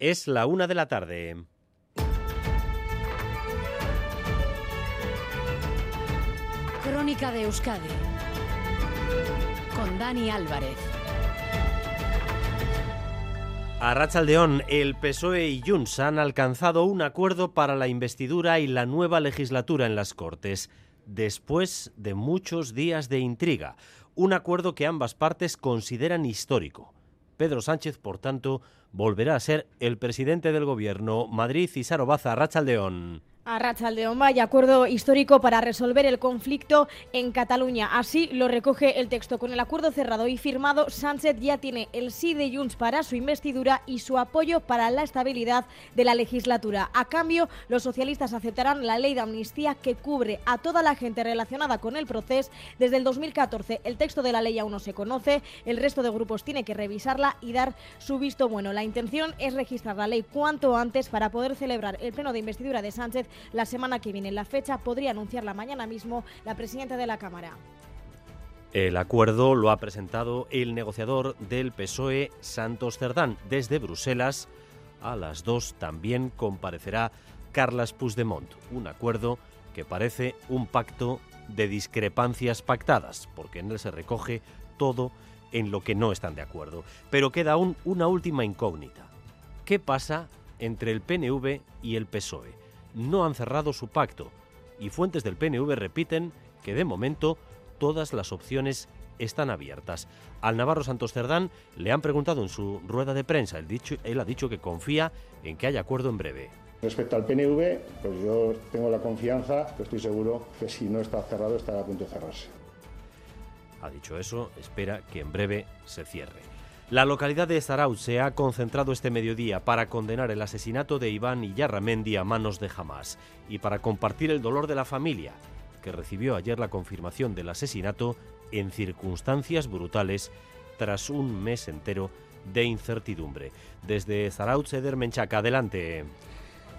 Es la una de la tarde. Crónica de Euskadi con Dani Álvarez. A Rachaldeón, el PSOE y Junts han alcanzado un acuerdo para la investidura y la nueva legislatura en las Cortes, después de muchos días de intriga. Un acuerdo que ambas partes consideran histórico. Pedro Sánchez, por tanto, volverá a ser el presidente del gobierno. Madrid y Sarobaza, Rachaldeón. A Rachaldeón, vaya acuerdo histórico para resolver el conflicto en Cataluña. Así lo recoge el texto. Con el acuerdo cerrado y firmado, Sánchez ya tiene el sí de Junts para su investidura y su apoyo para la estabilidad de la legislatura. A cambio, los socialistas aceptarán la ley de amnistía que cubre a toda la gente relacionada con el proceso desde el 2014. El texto de la ley aún no se conoce, el resto de grupos tiene que revisarla y dar su visto bueno. La intención es registrar la ley cuanto antes para poder celebrar el pleno de investidura de Sánchez la semana que viene. La fecha podría anunciarla mañana mismo la presidenta de la Cámara. El acuerdo lo ha presentado el negociador del PSOE, Santos Cerdán. Desde Bruselas, a las dos también comparecerá Carlas Puigdemont. Un acuerdo que parece un pacto de discrepancias pactadas, porque en él se recoge todo en lo que no están de acuerdo. Pero queda aún una última incógnita. ¿Qué pasa entre el PNV y el PSOE? No han cerrado su pacto y fuentes del PNV repiten que de momento todas las opciones están abiertas. Al Navarro Santos Cerdán le han preguntado en su rueda de prensa, él, dicho, él ha dicho que confía en que haya acuerdo en breve. Respecto al PNV, pues yo tengo la confianza, que estoy seguro que si no está cerrado estará a punto de cerrarse. Ha dicho eso, espera que en breve se cierre. La localidad de Zarauz se ha concentrado este mediodía para condenar el asesinato de Iván Iyarramendi a manos de Hamas y para compartir el dolor de la familia, que recibió ayer la confirmación del asesinato en circunstancias brutales tras un mes entero de incertidumbre. Desde Zarauz, Eder Menchaca, adelante.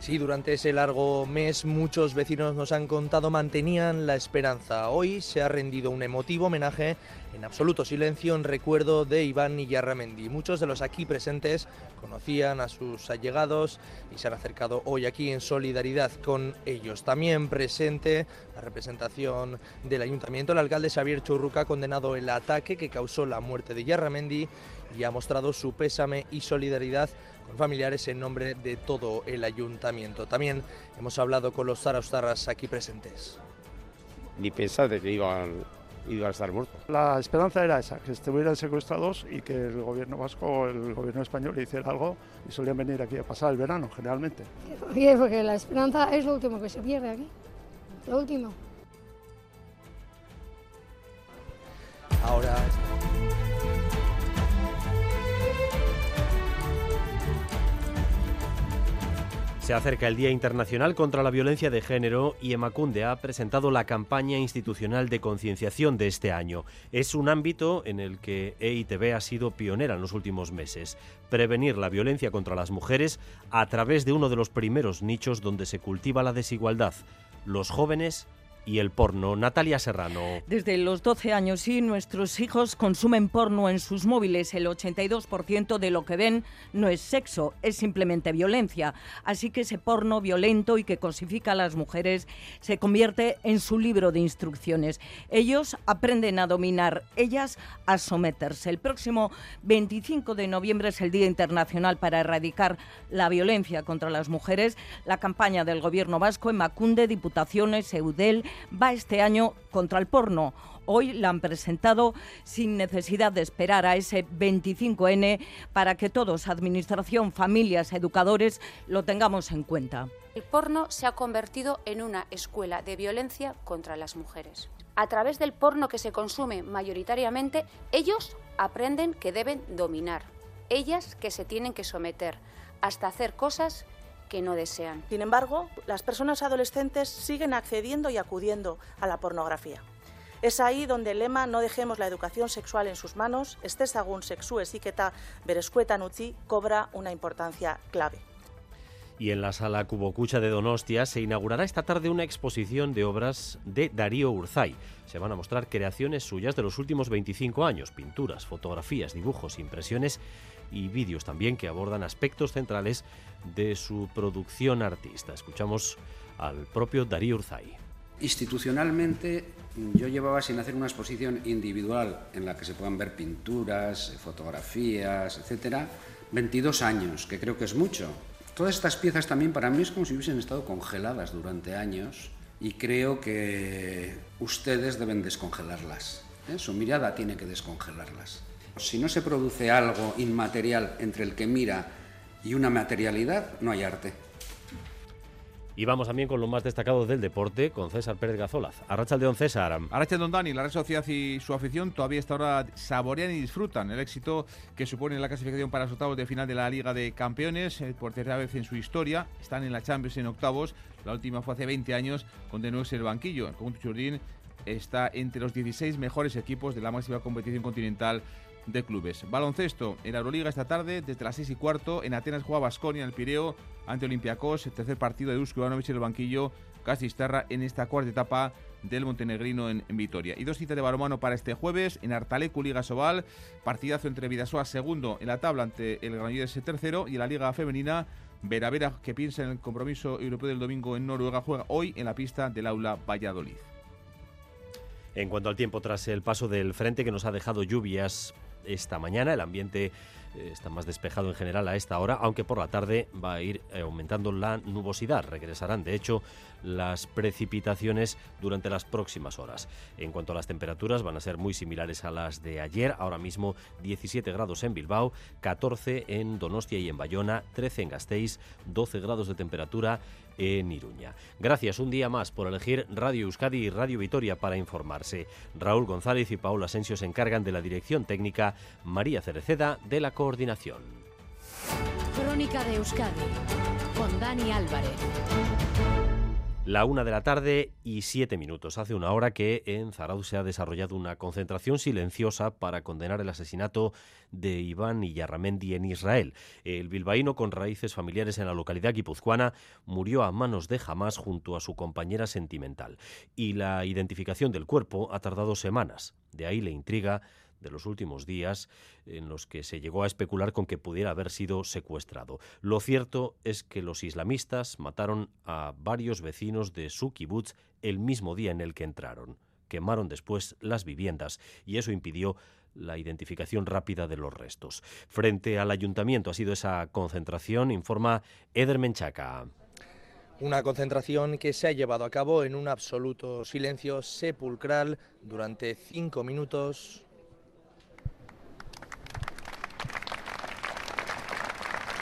Sí, durante ese largo mes muchos vecinos nos han contado mantenían la esperanza. Hoy se ha rendido un emotivo homenaje en absoluto silencio en recuerdo de Iván Iyarramendi. Muchos de los aquí presentes conocían a sus allegados y se han acercado hoy aquí en solidaridad con ellos. También presente la representación del ayuntamiento, el alcalde Xavier Churruca ha condenado el ataque que causó la muerte de Iyarramendi y ha mostrado su pésame y solidaridad familiares en nombre de todo el ayuntamiento. También hemos hablado con los zaraustarras aquí presentes. Ni pensar de que iban, iban a estar muertos. La esperanza era esa, que estuvieran secuestrados y que el gobierno vasco o el gobierno español hiciera algo y solían venir aquí a pasar el verano, generalmente. Sí, porque la esperanza es lo último que se pierde aquí, lo último. Ahora Se acerca el Día Internacional contra la Violencia de Género y Emacunde ha presentado la campaña institucional de concienciación de este año. Es un ámbito en el que EITB ha sido pionera en los últimos meses. Prevenir la violencia contra las mujeres a través de uno de los primeros nichos donde se cultiva la desigualdad, los jóvenes y el porno. Natalia Serrano. Desde los 12 años sí, nuestros hijos consumen porno en sus móviles. El 82% de lo que ven no es sexo, es simplemente violencia. Así que ese porno violento y que cosifica a las mujeres se convierte en su libro de instrucciones. Ellos aprenden a dominar, ellas a someterse. El próximo 25 de noviembre es el Día Internacional para erradicar la violencia contra las mujeres. La campaña del Gobierno vasco en Macunde, Diputaciones, Eudel, va este año contra el porno. Hoy la han presentado sin necesidad de esperar a ese 25N para que todos, administración, familias, educadores, lo tengamos en cuenta. El porno se ha convertido en una escuela de violencia contra las mujeres. A través del porno que se consume mayoritariamente, ellos aprenden que deben dominar, ellas que se tienen que someter, hasta hacer cosas que no desean. Sin embargo, las personas adolescentes siguen accediendo y acudiendo a la pornografía. Es ahí donde el lema No dejemos la educación sexual en sus manos, este según sexu esiketa bereskuetan utzi, cobra una importancia clave. Y en la sala Cubocucha de Donostia se inaugurará esta tarde una exposición de obras de Darío Urzay. Se van a mostrar creaciones suyas de los últimos 25 años, pinturas, fotografías, dibujos, impresiones y vídeos también que abordan aspectos centrales de su producción artista. Escuchamos al propio Darío Urzay. Institucionalmente yo llevaba sin hacer una exposición individual en la que se puedan ver pinturas, fotografías, etcétera, 22 años, que creo que es mucho. Todas estas piezas también para mí es como si hubiesen estado congeladas durante años y creo que ustedes deben descongelarlas. ¿eh? Su mirada tiene que descongelarlas. Si no se produce algo inmaterial entre el que mira y una materialidad, no hay arte. Y vamos también con lo más destacado del deporte, con César Pérez Gazolaz. Arracha el Don César. Arracha el Don Dani, la Red Sociedad y su afición todavía esta hora saborean y disfrutan el éxito que supone la clasificación para los octavos de final de la Liga de Campeones. Por tercera vez en su historia, están en la Champions en octavos. La última fue hace 20 años, con de nuevo el banquillo. El conjunto Churdín está entre los 16 mejores equipos de la máxima competición continental de clubes. Baloncesto en la Euroliga esta tarde, desde las 6 y cuarto. En Atenas juega Basconia en el Pireo ante Olympiacos. El tercer partido de Dusko Ivanovic en el banquillo. Castistarra en esta cuarta etapa del montenegrino en, Vitoria. Y dos citas de balonmano para este jueves en Artalecu Liga Sobal, partidazo entre Vidasoa segundo en la tabla ante el Granollers tercero y en la Liga Femenina Vera Vera que piensa en el compromiso europeo del domingo en Noruega juega hoy en la pista del aula Valladolid. En cuanto al tiempo tras el paso del frente que nos ha dejado lluvias esta mañana. El ambiente eh, está más despejado en general a esta hora, aunque por la tarde va a ir eh, aumentando la nubosidad. Regresarán, de hecho, las precipitaciones durante las próximas horas. En cuanto a las temperaturas, van a ser muy similares a las de ayer. Ahora mismo 17 grados en Bilbao, 14 en Donostia y en Bayona, 13 en Gasteiz, 12 grados de temperatura en Iruña. Gracias un día más por elegir Radio Euskadi y Radio Vitoria para informarse. Raúl González y Paula Asensio se encargan de la dirección técnica, María Cereceda de la coordinación. Crónica de Euskadi con Dani Álvarez. La una de la tarde y siete minutos. Hace una hora que en Zarauz se ha desarrollado una concentración silenciosa para condenar el asesinato de Iván Iyarramendi en Israel. El bilbaíno con raíces familiares en la localidad guipuzcoana murió a manos de Hamas junto a su compañera sentimental. Y la identificación del cuerpo ha tardado semanas. De ahí la intriga de los últimos días en los que se llegó a especular con que pudiera haber sido secuestrado. Lo cierto es que los islamistas mataron a varios vecinos de su kibutz el mismo día en el que entraron. Quemaron después las viviendas y eso impidió la identificación rápida de los restos. Frente al ayuntamiento ha sido esa concentración, informa Eder Menchaca. Una concentración que se ha llevado a cabo en un absoluto silencio sepulcral durante cinco minutos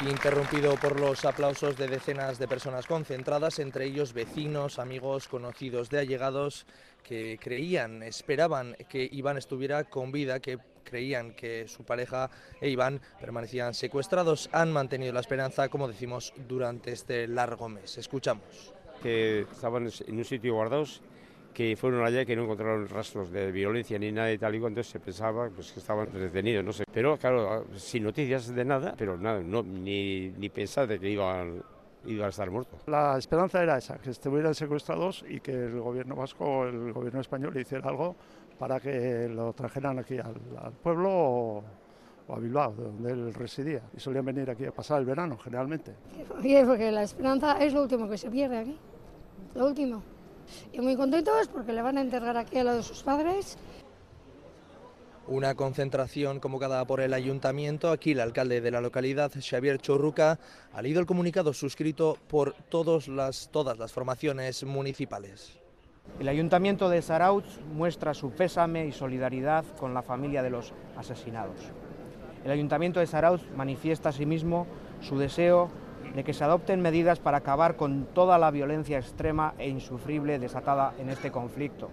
interrumpido por los aplausos de decenas de personas concentradas, entre ellos vecinos, amigos, conocidos de allegados que creían, esperaban que Iván estuviera con vida, que creían que su pareja e Iván permanecían secuestrados, han mantenido la esperanza, como decimos, durante este largo mes. Escuchamos. Que estaban en un sitio guardados que fueron allá y que no encontraron rastros de violencia ni nada y tal y entonces se pensaba pues, que estaban detenidos, no sé. Pero claro, sin noticias de nada, pero nada, no, ni, ni pensar de que iban, iban a estar muertos. La esperanza era esa, que estuvieran secuestrados y que el gobierno vasco, el gobierno español hiciera algo para que lo trajeran aquí al, pueblo o, a Bilbao, donde él residía. Y solían venir aquí a pasar el verano, generalmente. Sí, porque la esperanza es lo último que se pierde aquí, lo último y muy contentos porque le van a enterrar aquí a lado de sus padres. Una concentración convocada por el ayuntamiento. Aquí el alcalde de la localidad, Xavier Chorruca, ha leído el comunicado suscrito por todas las, todas las formaciones municipales. El ayuntamiento de Zarautz muestra su pésame y solidaridad con la familia de los asesinados. El ayuntamiento de Zarautz manifiesta asimismo su deseo de que se adopten medidas para acabar con toda la violencia extrema e insufrible desatada en este conflicto.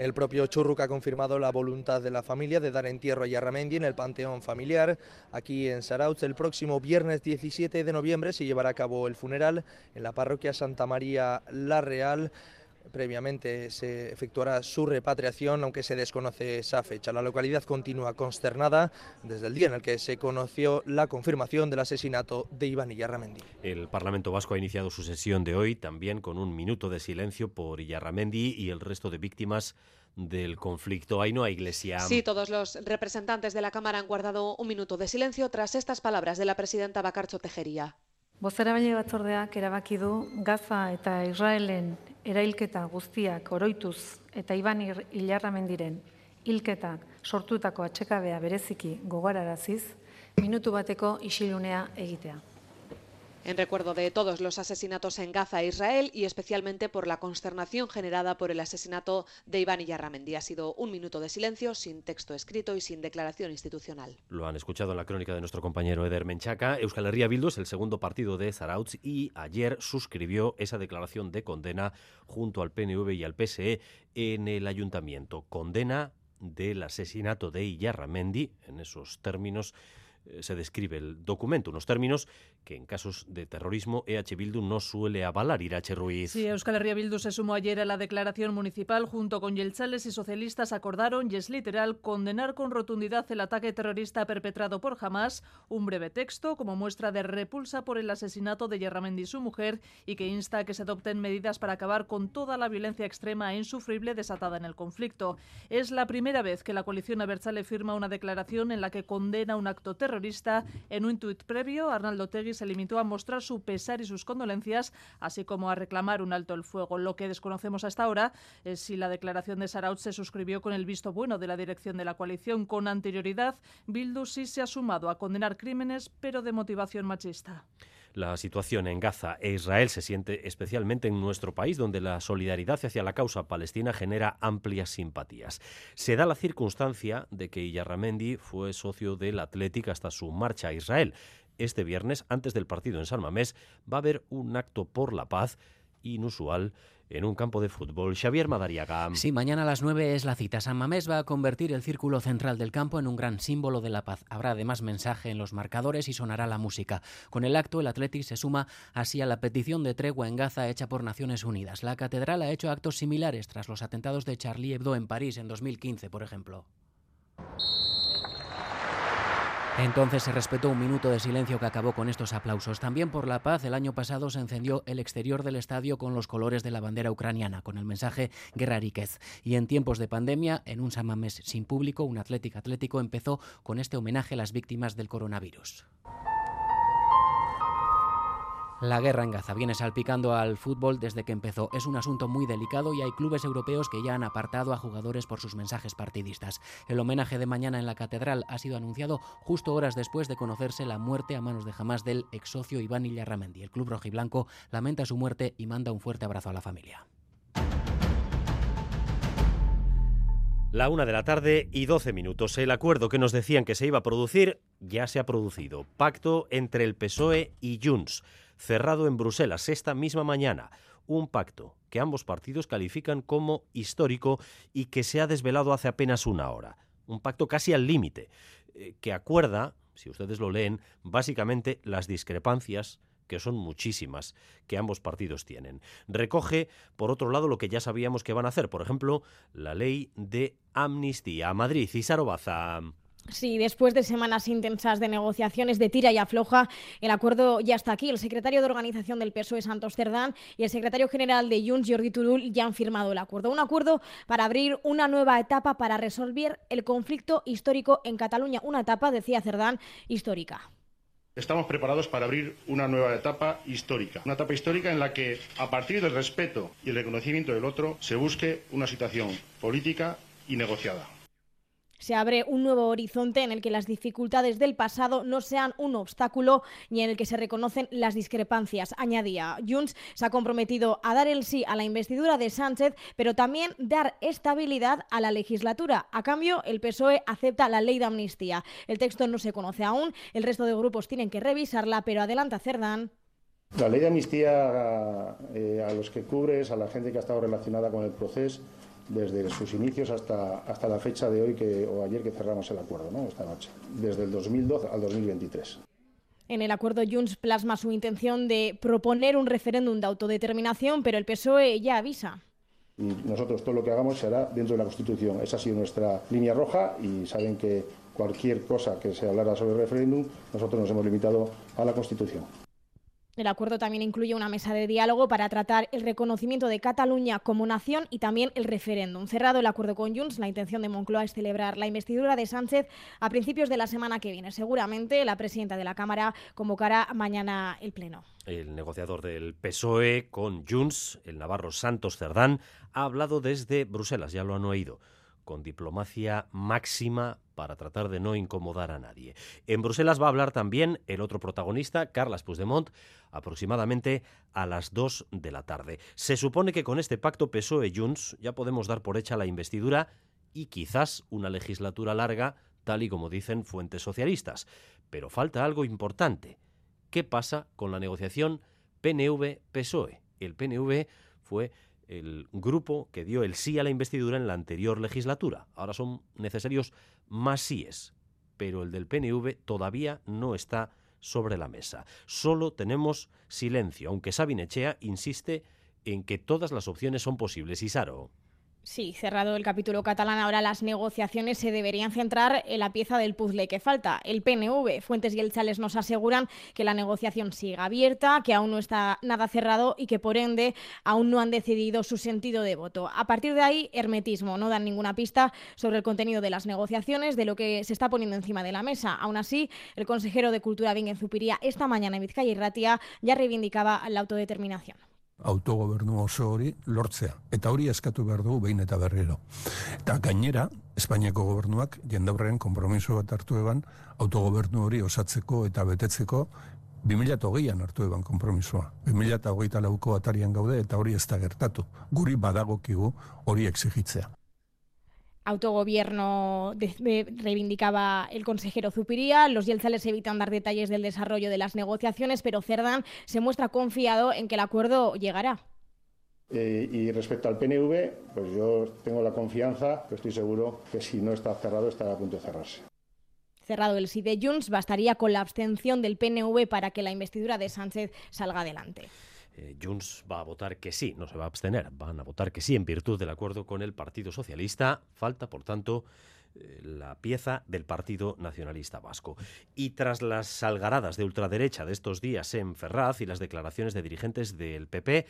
El propio Churruca ha confirmado la voluntad de la familia de dar entierro a Yarramendi en el Panteón Familiar. Aquí en Sarauz, el próximo viernes 17 de noviembre se llevará a cabo el funeral en la parroquia Santa María La Real. Previamente se efectuará su repatriación, aunque se desconoce esa fecha. La localidad continúa consternada desde el día en el que se conoció la confirmación del asesinato de Iván Iyarramendi. El Parlamento Vasco ha iniciado su sesión de hoy también con un minuto de silencio por Iyarramendi y el resto de víctimas del conflicto. Ahí no hay iglesia. Sí, todos los representantes de la Cámara han guardado un minuto de silencio tras estas palabras de la presidenta Bacarcho Tejería. Bozerabaile batzordeak erabaki du Gaza eta Israelen erailketa guztiak oroituz eta Iban Ilarramendiren hilketak sortutako atxekabea bereziki gogoraraziz, minutu bateko isilunea egitea. En recuerdo de todos los asesinatos en Gaza e Israel y especialmente por la consternación generada por el asesinato de Iván Iyarramendi. Ha sido un minuto de silencio, sin texto escrito y sin declaración institucional. Lo han escuchado en la crónica de nuestro compañero Eder Menchaca. Euskal Herria Bildu es el segundo partido de Zarautz y ayer suscribió esa declaración de condena junto al PNV y al PSE en el ayuntamiento. Condena del asesinato de Iyarramendi, en esos términos se describe el documento, unos términos que en casos de terrorismo EH Bildu no suele avalar. Irache Ruiz. Sí, Euskal Herria Bildu se sumó ayer a la declaración municipal junto con Yelchales y socialistas acordaron, y es literal, condenar con rotundidad el ataque terrorista perpetrado por Hamas, un breve texto como muestra de repulsa por el asesinato de Yerramendi y su mujer y que insta a que se adopten medidas para acabar con toda la violencia extrema e insufrible desatada en el conflicto. Es la primera vez que la coalición Abertzale firma una declaración en la que condena un acto terrorista. En un tuit previo, Arnaldo Tegui se limitó a mostrar su pesar y sus condolencias, así como a reclamar un alto el fuego. Lo que desconocemos hasta ahora es si la declaración de Saraut se suscribió con el visto bueno de la dirección de la coalición. Con anterioridad, Bildu sí se ha sumado a condenar crímenes, pero de motivación machista. La situación en Gaza e Israel se siente especialmente en nuestro país, donde la solidaridad hacia la causa palestina genera amplias simpatías. Se da la circunstancia de que Iyarramendi fue socio del Athletic hasta su marcha a Israel. Este viernes, antes del partido en San Mamés, va a haber un acto por la paz inusual en un campo de fútbol. Xavier Madariaga. Sí, mañana a las 9 es la cita. San Mamés va a convertir el círculo central del campo en un gran símbolo de la paz. Habrá además mensaje en los marcadores y sonará la música. Con el acto, el Athletic se suma así a la petición de tregua en Gaza hecha por Naciones Unidas. La catedral ha hecho actos similares tras los atentados de Charlie Hebdo en París en 2015, por ejemplo. Entonces se respetó un minuto de silencio que acabó con estos aplausos. También por la paz, el año pasado se encendió el exterior del estadio con los colores de la bandera ucraniana, con el mensaje Guerra Riquez. Y en tiempos de pandemia, en un Samamés sin público, un Atlético Atlético empezó con este homenaje a las víctimas del coronavirus. La guerra en Gaza viene salpicando al fútbol desde que empezó. Es un asunto muy delicado y hay clubes europeos que ya han apartado a jugadores por sus mensajes partidistas. El homenaje de mañana en la catedral ha sido anunciado justo horas después de conocerse la muerte a manos de Hamas del ex socio Iván Illarramendi. El club rojiblanco lamenta su muerte y manda un fuerte abrazo a la familia. La una de la tarde y 12 minutos. El acuerdo que nos decían que se iba a producir ya se ha producido. Pacto entre el PSOE y Junts cerrado en Bruselas esta misma mañana. Un pacto que ambos partidos califican como histórico y que se ha desvelado hace apenas una hora. Un pacto casi al límite, eh, que acuerda, si ustedes lo leen, básicamente las discrepancias que son muchísimas, que ambos partidos tienen. Recoge, por otro lado, lo que ya sabíamos que van a hacer, por ejemplo, la ley de amnistía. Madrid, y Sarobaza. Sí, después de semanas intensas de negociaciones de tira y afloja, el acuerdo ya está aquí. El secretario de organización del PSOE, Santos Cerdán, y el secretario general de Junts, Jordi Turul, ya han firmado el acuerdo. Un acuerdo para abrir una nueva etapa para resolver el conflicto histórico en Cataluña. Una etapa, decía Cerdán, histórica. Estamos preparados para abrir una nueva etapa histórica. Una etapa histórica en la que, a partir del respeto y el reconocimiento del otro, se busque una situación política y negociada se abre un nuevo horizonte en el que las dificultades del pasado no sean un obstáculo y en el que se reconocen las discrepancias. Añadía, Junts se ha comprometido a dar el sí a la investidura de Sánchez, pero también dar estabilidad a la legislatura. A cambio, el PSOE acepta la ley de amnistía. El texto no se conoce aún, el resto de grupos tienen que revisarla, pero adelanta Cerdán. La ley de amnistía eh, a los que cubres, a la gente que ha estado relacionada con el proceso, desde sus inicios hasta, hasta la fecha de hoy que, o ayer que cerramos el acuerdo, ¿no? esta noche, desde el 2012 al 2023. En el acuerdo Junts plasma su intención de proponer un referéndum de autodeterminación, pero el PSOE ya avisa. Y nosotros todo lo que hagamos se hará dentro de la Constitución. Esa ha sido nuestra línea roja y saben que cualquier cosa que se hablara sobre el referéndum, nosotros nos hemos limitado a la Constitución. El acuerdo también incluye una mesa de diálogo para tratar el reconocimiento de Cataluña como nación y también el referéndum. Cerrado el acuerdo con Junts, la intención de Moncloa es celebrar la investidura de Sánchez a principios de la semana que viene. Seguramente la presidenta de la Cámara convocará mañana el Pleno. El negociador del PSOE con Junts, el navarro Santos Cerdán, ha hablado desde Bruselas, ya lo han oído con diplomacia máxima para tratar de no incomodar a nadie. En Bruselas va a hablar también el otro protagonista, Carles Puigdemont, aproximadamente a las 2 de la tarde. Se supone que con este pacto PSOE-Junts ya podemos dar por hecha la investidura y quizás una legislatura larga, tal y como dicen fuentes socialistas. Pero falta algo importante. ¿Qué pasa con la negociación PNV-PSOE? El PNV fue el grupo que dio el sí a la investidura en la anterior legislatura. Ahora son necesarios más síes, pero el del PNV todavía no está sobre la mesa. Solo tenemos silencio, aunque Sabin Echea insiste en que todas las opciones son posibles. Isaro. Sí, cerrado el capítulo catalán, ahora las negociaciones se deberían centrar en la pieza del puzzle que falta, el PNV. Fuentes y el Chales nos aseguran que la negociación sigue abierta, que aún no está nada cerrado y que por ende aún no han decidido su sentido de voto. A partir de ahí, hermetismo, no dan ninguna pista sobre el contenido de las negociaciones, de lo que se está poniendo encima de la mesa. Aún así, el consejero de Cultura Bingen Zupiría esta mañana en Vizcaya y Ratia ya reivindicaba la autodeterminación. Autogobernu oso hori lortzea. Eta hori eskatu behar dugu behin eta berriro. Eta gainera, Espainiako gobernuak jendaurren konpromiso bat hartu eban autogobernu hori osatzeko eta betetzeko 2008an hartu eban konpromisoa. 2008 lauko atarian gaude eta hori ez da gertatu. Guri badagokigu hori exigitzea. Autogobierno de, reivindicaba el consejero Zupiría. Los yelzales evitan dar detalles del desarrollo de las negociaciones, pero Cerdán se muestra confiado en que el acuerdo llegará. Eh, y respecto al PNV, pues yo tengo la confianza, que estoy seguro que si no está cerrado, estará a punto de cerrarse. Cerrado el sí de Junts, bastaría con la abstención del PNV para que la investidura de Sánchez salga adelante. Eh, Junts va a votar que sí, no se va a abstener, van a votar que sí en virtud del acuerdo con el Partido Socialista. Falta, por tanto, eh, la pieza del Partido Nacionalista Vasco. Y tras las algaradas de ultraderecha de estos días en Ferraz y las declaraciones de dirigentes del PP,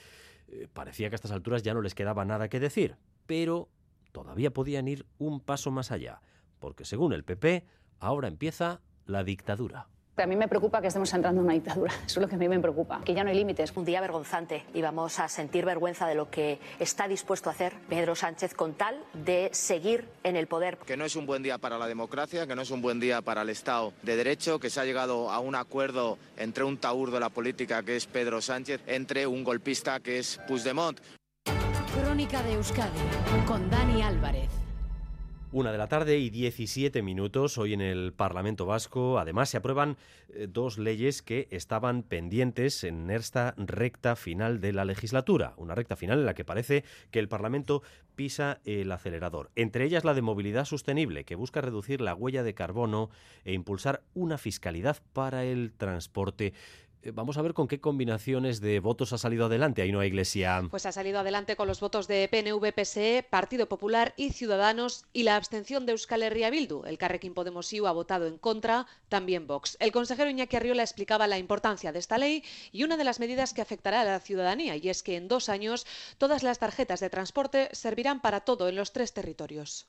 eh, parecía que a estas alturas ya no les quedaba nada que decir, pero todavía podían ir un paso más allá, porque según el PP, ahora empieza la dictadura. A mí me preocupa que estemos entrando en una dictadura. Eso es lo que a mí me preocupa. Que ya no hay límites. Un día vergonzante y vamos a sentir vergüenza de lo que está dispuesto a hacer Pedro Sánchez con tal de seguir en el poder. Que no es un buen día para la democracia, que no es un buen día para el Estado de Derecho, que se ha llegado a un acuerdo entre un taur de la política que es Pedro Sánchez, entre un golpista que es Puigdemont. Crónica de Euskadi con Dani Álvarez. Una de la tarde y 17 minutos hoy en el Parlamento Vasco. Además, se aprueban eh, dos leyes que estaban pendientes en esta recta final de la legislatura. Una recta final en la que parece que el Parlamento pisa el acelerador. Entre ellas la de movilidad sostenible, que busca reducir la huella de carbono e impulsar una fiscalidad para el transporte Vamos a ver con qué combinaciones de votos ha salido adelante Ainhoa Iglesia. Pues ha salido adelante con los votos de PNV, PSE, Partido Popular y Ciudadanos y la abstención de Euskal Herria Bildu. El Carrequín Podemos IU ha votado en contra, también Vox. El consejero Iñaki Arriola explicaba la importancia de esta ley y una de las medidas que afectará a la ciudadanía, y es que en dos años todas las tarjetas de transporte servirán para todo en los tres territorios.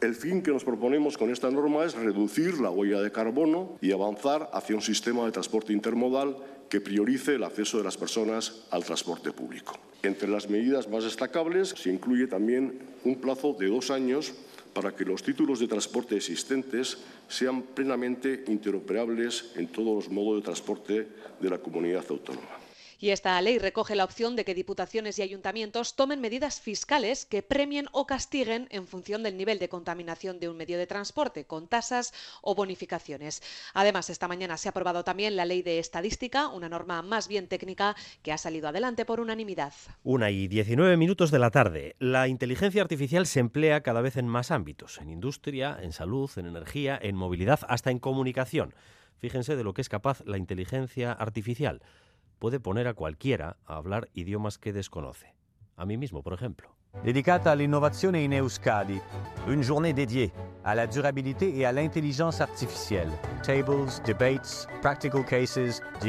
El fin que nos proponemos con esta norma es reducir la huella de carbono y avanzar hacia un sistema de transporte intermodal que priorice el acceso de las personas al transporte público. Entre las medidas más destacables se incluye también un plazo de dos años para que los títulos de transporte existentes sean plenamente interoperables en todos los modos de transporte de la comunidad autónoma. Y esta ley recoge la opción de que diputaciones y ayuntamientos tomen medidas fiscales que premien o castiguen en función del nivel de contaminación de un medio de transporte, con tasas o bonificaciones. Además, esta mañana se ha aprobado también la ley de estadística, una norma más bien técnica que ha salido adelante por unanimidad. Una y 19 minutos de la tarde. La inteligencia artificial se emplea cada vez en más ámbitos, en industria, en salud, en energía, en movilidad, hasta en comunicación. Fíjense de lo que es capaz la inteligencia artificial puede poner a cualquiera a hablar idiomas que desconoce. A mí mismo, por ejemplo. Dedicata all'innovazione in Euskadi, une journée dédiée à la durabilité et à l'intelligence artificielle. Tables, debates, practical cases, es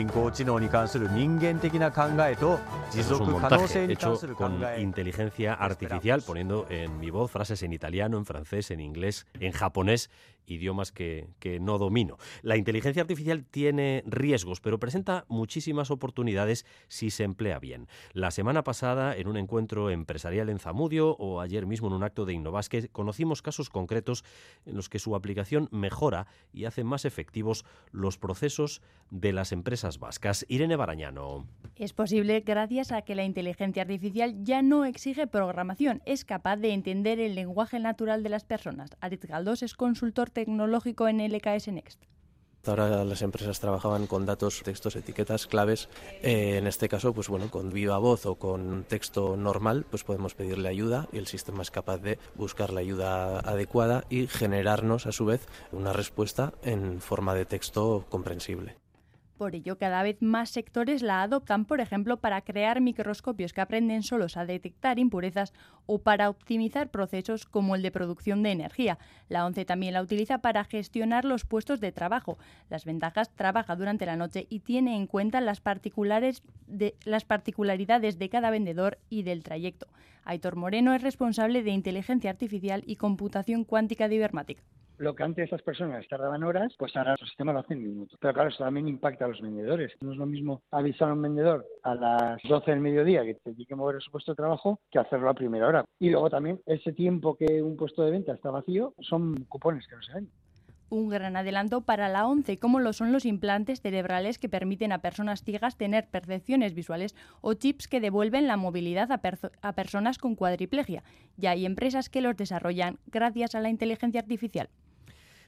un montaje hecho con inteligencia artificial, poniendo en mi voz frases en italiano, en francés, en inglés, en japonés idiomas que, que no domino. La inteligencia artificial tiene riesgos, pero presenta muchísimas oportunidades si se emplea bien. La semana pasada, en un encuentro empresarial en Zamudio o ayer mismo en un acto de Innovasque, conocimos casos concretos en los que su aplicación mejora y hace más efectivos los procesos de las empresas vascas. Irene Barañano. Es posible gracias a que la inteligencia artificial ya no exige programación, es capaz de entender el lenguaje natural de las personas. Aritz Galdós es consultor tecnológico en LKS Next. Ahora las empresas trabajaban con datos, textos, etiquetas, claves. Eh, en este caso, pues bueno, con viva voz o con texto normal, pues podemos pedirle ayuda y el sistema es capaz de buscar la ayuda adecuada y generarnos a su vez una respuesta en forma de texto comprensible. Por ello, cada vez más sectores la adoptan, por ejemplo, para crear microscopios que aprenden solos a detectar impurezas o para optimizar procesos como el de producción de energía. La ONCE también la utiliza para gestionar los puestos de trabajo. Las ventajas trabaja durante la noche y tiene en cuenta las, particulares las particularidades de cada vendedor y del trayecto. Aitor Moreno es responsable de inteligencia artificial y computación cuántica de Ibermática lo que antes estas personas tardaban horas, pues ahora el sistema lo hace en minutos. Pero claro, eso también impacta a los vendedores. No es lo mismo avisar a un vendedor a las 12 del mediodía que tiene que mover su puesto de trabajo que hacerlo a primera hora. Y luego también ese tiempo que un puesto de venta está vacío son cupones que no se venden un gran adelanto para la ONCE, como lo son los implantes cerebrales que permiten a personas ciegas tener percepciones visuales o chips que devuelven la movilidad a, a, personas con cuadriplegia. Ya hay empresas que los desarrollan gracias a la inteligencia artificial.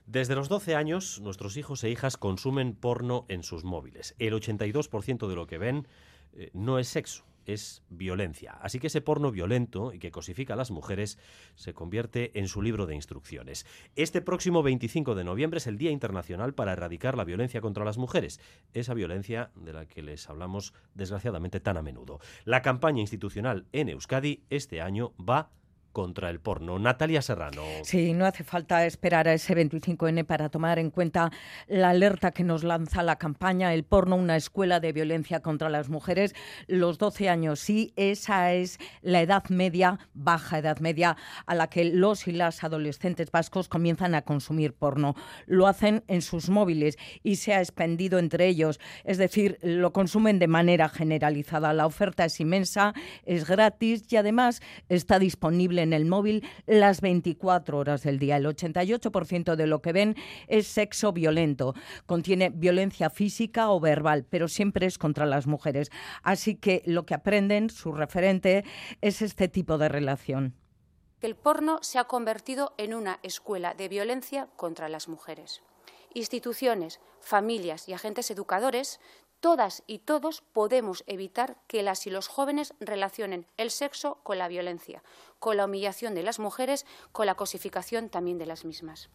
Desde los 12 años, nuestros hijos e hijas consumen porno en sus móviles. El 82% de lo que ven eh, no es sexo, es violencia. Así que ese porno violento y que cosifica a las mujeres se convierte en su libro de instrucciones. Este próximo 25 de noviembre es el Día Internacional para erradicar la violencia contra las mujeres, esa violencia de la que les hablamos desgraciadamente tan a menudo. La campaña institucional en Euskadi este año va contra el porno. Natalia Serrano. Sí, no hace falta esperar a ese 25N para tomar en cuenta la alerta que nos lanza la campaña El porno, una escuela de violencia contra las mujeres. Los 12 años, sí, esa es la edad media, baja edad media, a la que los y las adolescentes vascos comienzan a consumir porno. Lo hacen en sus móviles y se ha expendido entre ellos, es decir, lo consumen de manera generalizada. La oferta es inmensa, es gratis y además está disponible en el móvil las 24 horas del día. El 88% de lo que ven es sexo violento. Contiene violencia física o verbal, pero siempre es contra las mujeres. Así que lo que aprenden, su referente, es este tipo de relación. Que el porno se ha convertido en una escuela de violencia contra las mujeres. Instituciones, familias y agentes educadores todas y todos podemos evitar que las y los jóvenes relacionen el sexo con la violencia, con la humillación de las mujeres, con la cosificación también de las mismas.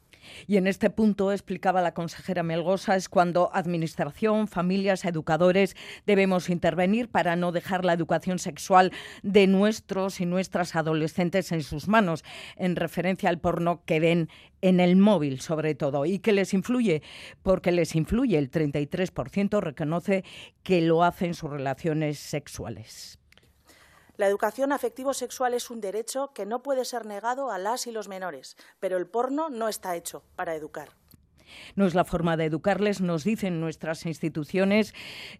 Y en este punto, explicaba la consejera Melgosa, es cuando Administración, familias, educadores debemos intervenir para no dejar la educación sexual de nuestros y nuestras adolescentes en sus manos, en referencia al porno que ven en el móvil sobre todo y que les influye, porque les influye, el 33% reconoce que lo hace en sus relaciones sexuales. La educación afectivo-sexual es un derecho que no puede ser negado a las y los menores, pero el porno no está hecho para educar. No es la forma de educarles, nos dicen nuestras instituciones,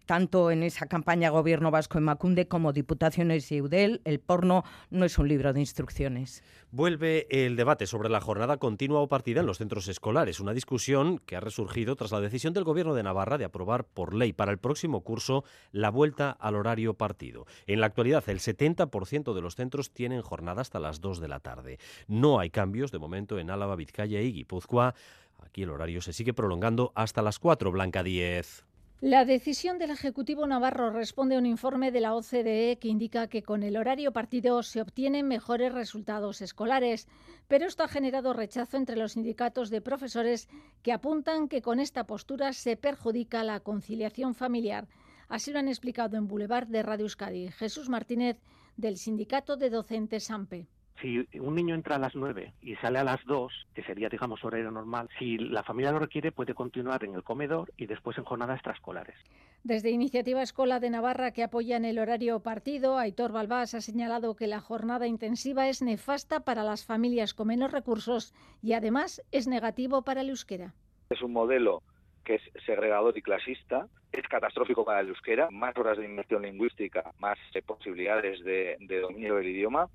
tanto en esa campaña Gobierno Vasco en Macunde como Diputaciones y Eudel. El porno no es un libro de instrucciones. Vuelve el debate sobre la jornada continua o partida en los centros escolares, una discusión que ha resurgido tras la decisión del Gobierno de Navarra de aprobar por ley para el próximo curso la vuelta al horario partido. En la actualidad, el 70% de los centros tienen jornada hasta las 2 de la tarde. No hay cambios de momento en Álava, Vizcaya y Guipúzcoa. Aquí el horario se sigue prolongando hasta las 4, Blanca 10. La decisión del Ejecutivo Navarro responde a un informe de la OCDE que indica que con el horario partido se obtienen mejores resultados escolares, pero esto ha generado rechazo entre los sindicatos de profesores que apuntan que con esta postura se perjudica la conciliación familiar. Así lo han explicado en Boulevard de Radio Euskadi Jesús Martínez del Sindicato de Docentes AMPE. Si un niño entra a las 9 y sale a las 2, que sería, digamos, horario normal, si la familia lo requiere, puede continuar en el comedor y después en jornadas extraescolares. Desde Iniciativa Escola de Navarra, que apoya en el horario partido, Aitor Balbás ha señalado que la jornada intensiva es nefasta para las familias con menos recursos y además es negativo para el euskera. Es un modelo que es segregador y clasista, es catastrófico para el euskera, más horas de inmersión lingüística, más eh, posibilidades de, de dominio del idioma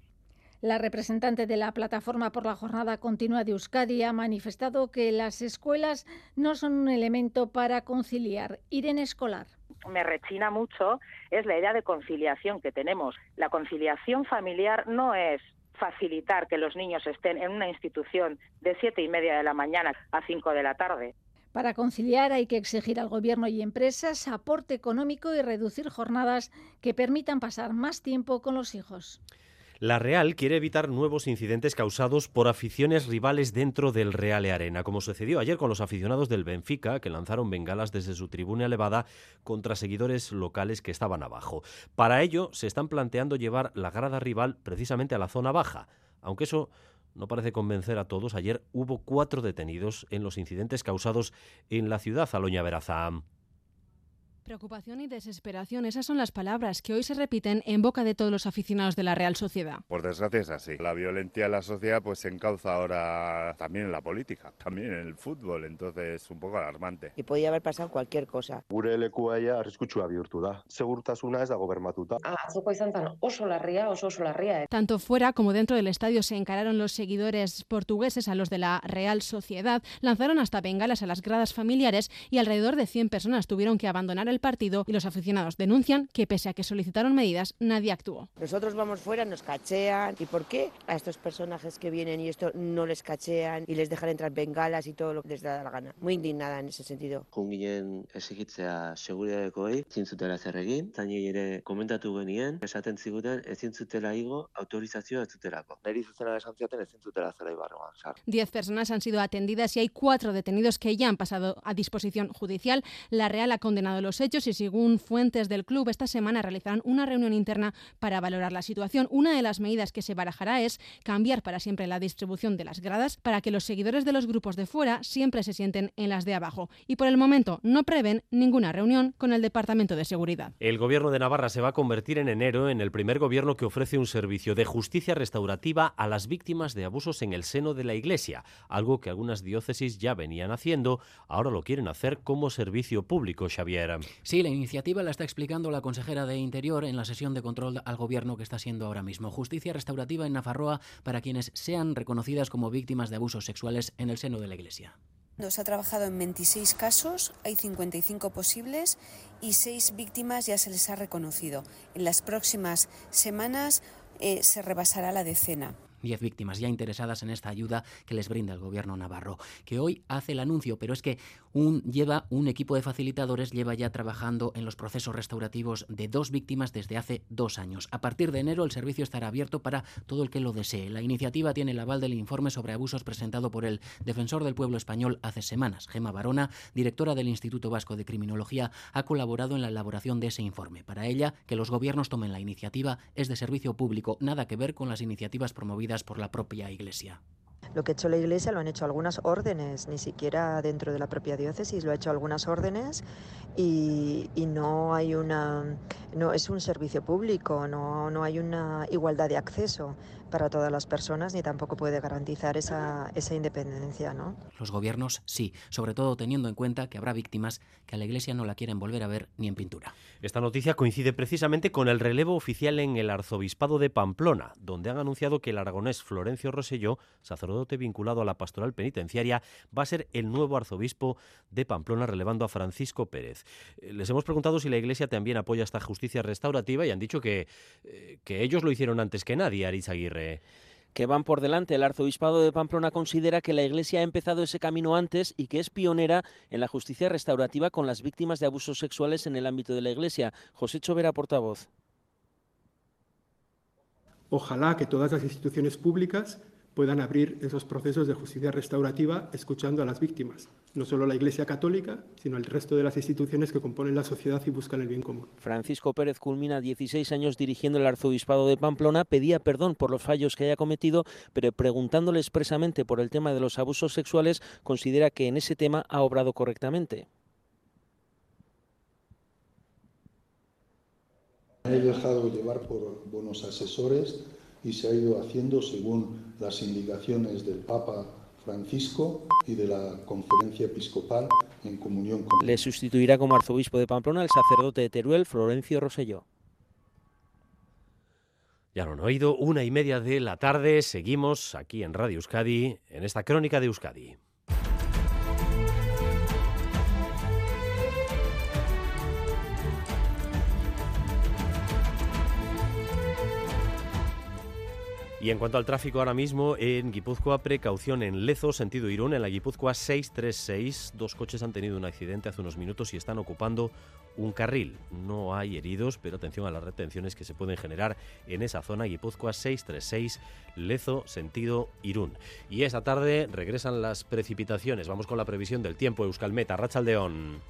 la representante de la Plataforma por la Jornada Continua de Euskadi ha manifestado que las escuelas no son un elemento para conciliar. Irene Escolar. Me rechina mucho es la idea de conciliación que tenemos. La conciliación familiar no es facilitar que los niños estén en una institución de siete y media de la mañana a cinco de la tarde. Para conciliar hay que exigir al Gobierno y empresas aporte económico y reducir jornadas que permitan pasar más tiempo con los hijos. La Real quiere evitar nuevos incidentes causados por aficiones rivales dentro del Real Arena, como sucedió ayer con los aficionados del Benfica, que lanzaron bengalas desde su tribuna elevada contra seguidores locales que estaban abajo. Para ello, se están planteando llevar la grada rival precisamente a la zona baja, aunque eso no parece convencer a todos. Ayer hubo cuatro detenidos en los incidentes causados en la ciudad, Aloña Verazam. Preocupación y desesperación, esas son las palabras que hoy se repiten en boca de todos los aficionados de la Real Sociedad. Por desgracia es así. La violencia en la sociedad pues se encauza ahora también en la política, también en el fútbol, entonces es un poco alarmante. Y podía haber pasado cualquier cosa. Gure lekua arriskutsua bihurtu da. Segurtasuna ez dago bermatuta. Ah, atzoko izan zen oso larria, oso oso larria. Tanto fuera como dentro del estadio se encararon los seguidores portugueses a los de la Real Sociedad, lanzaron hasta bengalas a las gradas familiares y alrededor de 100 personas tuvieron que abandonar el partido y los aficionados denuncian que pese a que solicitaron medidas, nadie actuó. Nosotros vamos fuera, nos cachean. ¿Y por qué a estos personajes que vienen y esto no les cachean y les dejan entrar bengalas y todo lo que les da la gana? Muy indignada en ese sentido. Junginen exigitzea seguridadekoei ezin zutela zer egin, zainei ere komentatu genien, esaten ziguten ezin zutela igo autorizazioa ez zutelako. Neri zuzena esan ziaten ezin zutela zera ibarroan. Diez personas han sido atendidas y hay cuatro detenidos que ya han pasado a disposición judicial. La Real ha condenado los hechos y según fuentes del club, esta semana realizarán una reunión interna para valorar la situación. Una de las medidas que se barajará es cambiar para siempre la distribución de las gradas para que los seguidores de los grupos de fuera siempre se sienten en las de abajo. Y por el momento no prevén ninguna reunión con el Departamento de Seguridad. El gobierno de Navarra se va a convertir en enero en el primer gobierno que ofrece un servicio de justicia restaurativa a las víctimas de abusos en el seno de la Iglesia, algo que algunas diócesis ya venían haciendo, ahora lo quieren hacer como servicio público, Xavier. Sí, la iniciativa la está explicando la consejera de Interior en la sesión de control al gobierno que está siendo ahora mismo. Justicia restaurativa en Nafarroa para quienes sean reconocidas como víctimas de abusos sexuales en el seno de la Iglesia. Se ha trabajado en 26 casos, hay 55 posibles y 6 víctimas ya se les ha reconocido. En las próximas semanas eh, se rebasará la decena. 10 víctimas ya interesadas en esta ayuda que les brinda el gobierno navarro, que hoy hace el anuncio, pero es que un, lleva un equipo de facilitadores lleva ya trabajando en los procesos restaurativos de dos víctimas desde hace dos años. A partir de enero el servicio estará abierto para todo el que lo desee. La iniciativa tiene el aval del informe sobre abusos presentado por el defensor del pueblo español hace semanas. Gema Barona, directora del Instituto Vasco de Criminología, ha colaborado en la elaboración de ese informe. Para ella, que los gobiernos tomen la iniciativa es de servicio público, nada que ver con las iniciativas promovidas por la propia Iglesia. Lo que ha hecho la Iglesia lo han hecho algunas órdenes, ni siquiera dentro de la propia diócesis, lo ha hecho algunas órdenes y, y no hay una, no es un servicio público, no, no hay una igualdad de acceso para todas las personas ni tampoco puede garantizar esa, esa independencia. ¿no? Los gobiernos sí, sobre todo teniendo en cuenta que habrá víctimas que a la Iglesia no la quieren volver a ver ni en pintura. Esta noticia coincide precisamente con el relevo oficial en el arzobispado de Pamplona, donde han anunciado que el aragonés Florencio Roselló, sacerdote vinculado a la pastoral penitenciaria, va a ser el nuevo arzobispo de Pamplona, relevando a Francisco Pérez. Eh, les hemos preguntado si la Iglesia también apoya esta justicia restaurativa y han dicho que, eh, que ellos lo hicieron antes que nadie, Aritz Aguirre que van por delante. El arzobispado de Pamplona considera que la Iglesia ha empezado ese camino antes y que es pionera en la justicia restaurativa con las víctimas de abusos sexuales en el ámbito de la Iglesia. José Chovera, portavoz. Ojalá que todas las instituciones públicas puedan abrir esos procesos de justicia restaurativa escuchando a las víctimas, no solo la Iglesia Católica, sino el resto de las instituciones que componen la sociedad y buscan el bien común. Francisco Pérez culmina 16 años dirigiendo el arzobispado de Pamplona, pedía perdón por los fallos que haya cometido, pero preguntándole expresamente por el tema de los abusos sexuales, considera que en ese tema ha obrado correctamente. he dejado llevar por buenos asesores y se ha ido haciendo según las indicaciones del Papa Francisco y de la Conferencia Episcopal en comunión con... Le sustituirá como arzobispo de Pamplona el sacerdote de Teruel, Florencio Roselló. Ya lo han oído, una y media de la tarde, seguimos aquí en Radio Euskadi, en esta crónica de Euskadi. Y en cuanto al tráfico ahora mismo, en Guipúzcoa, precaución en Lezo, sentido Irún, en la Guipúzcoa 636. Dos coches han tenido un accidente hace unos minutos y están ocupando un carril. No hay heridos, pero atención a las retenciones que se pueden generar en esa zona. Guipúzcoa 636, Lezo, sentido Irún. Y esta tarde regresan las precipitaciones. Vamos con la previsión del tiempo. Euskalmeta, Rachaldeón.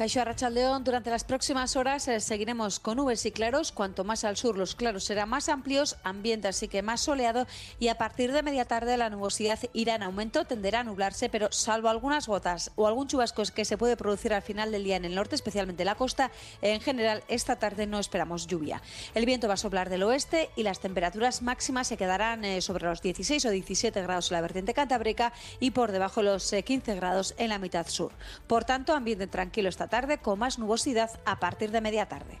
Caixo Arrachaldeón, durante las próximas horas eh, seguiremos con nubes y claros. Cuanto más al sur los claros serán más amplios, ambiente así que más soleado y a partir de media tarde la nubosidad irá en aumento, tenderá a nublarse, pero salvo algunas gotas o algún chubasco que se puede producir al final del día en el norte, especialmente la costa, en general esta tarde no esperamos lluvia. El viento va a soplar del oeste y las temperaturas máximas se quedarán eh, sobre los 16 o 17 grados en la vertiente cantábrica y por debajo de los 15 eh, grados en la mitad sur. Por tanto, ambiente tranquilo esta tarde con más nubosidad a partir de media tarde.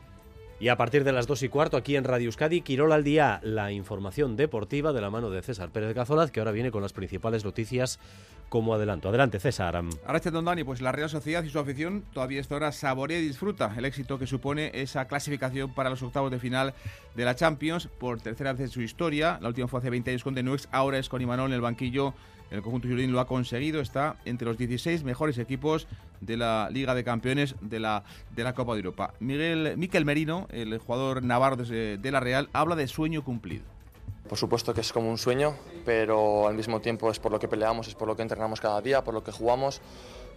Y a partir de las 2 y cuarto aquí en Radio Euskadi, Quirol al día, la información deportiva de la mano de César Pérez Gazolaz, que ahora viene con las principales noticias como adelanto. Adelante, César. Ahora Don Dani, pues la Real Sociedad y su afición todavía esta hora saborea y disfruta el éxito que supone esa clasificación para los octavos de final de la Champions por tercera vez en su historia. La última fue hace 20 años con Denuex, ahora es con Imanol en el banquillo el conjunto jurín lo ha conseguido, está entre los 16 mejores equipos de la Liga de Campeones de la, de la Copa de Europa. Miguel Miquel Merino, el jugador navarro de, de la Real, habla de sueño cumplido. Por supuesto que es como un sueño, pero al mismo tiempo es por lo que peleamos, es por lo que entrenamos cada día, por lo que jugamos,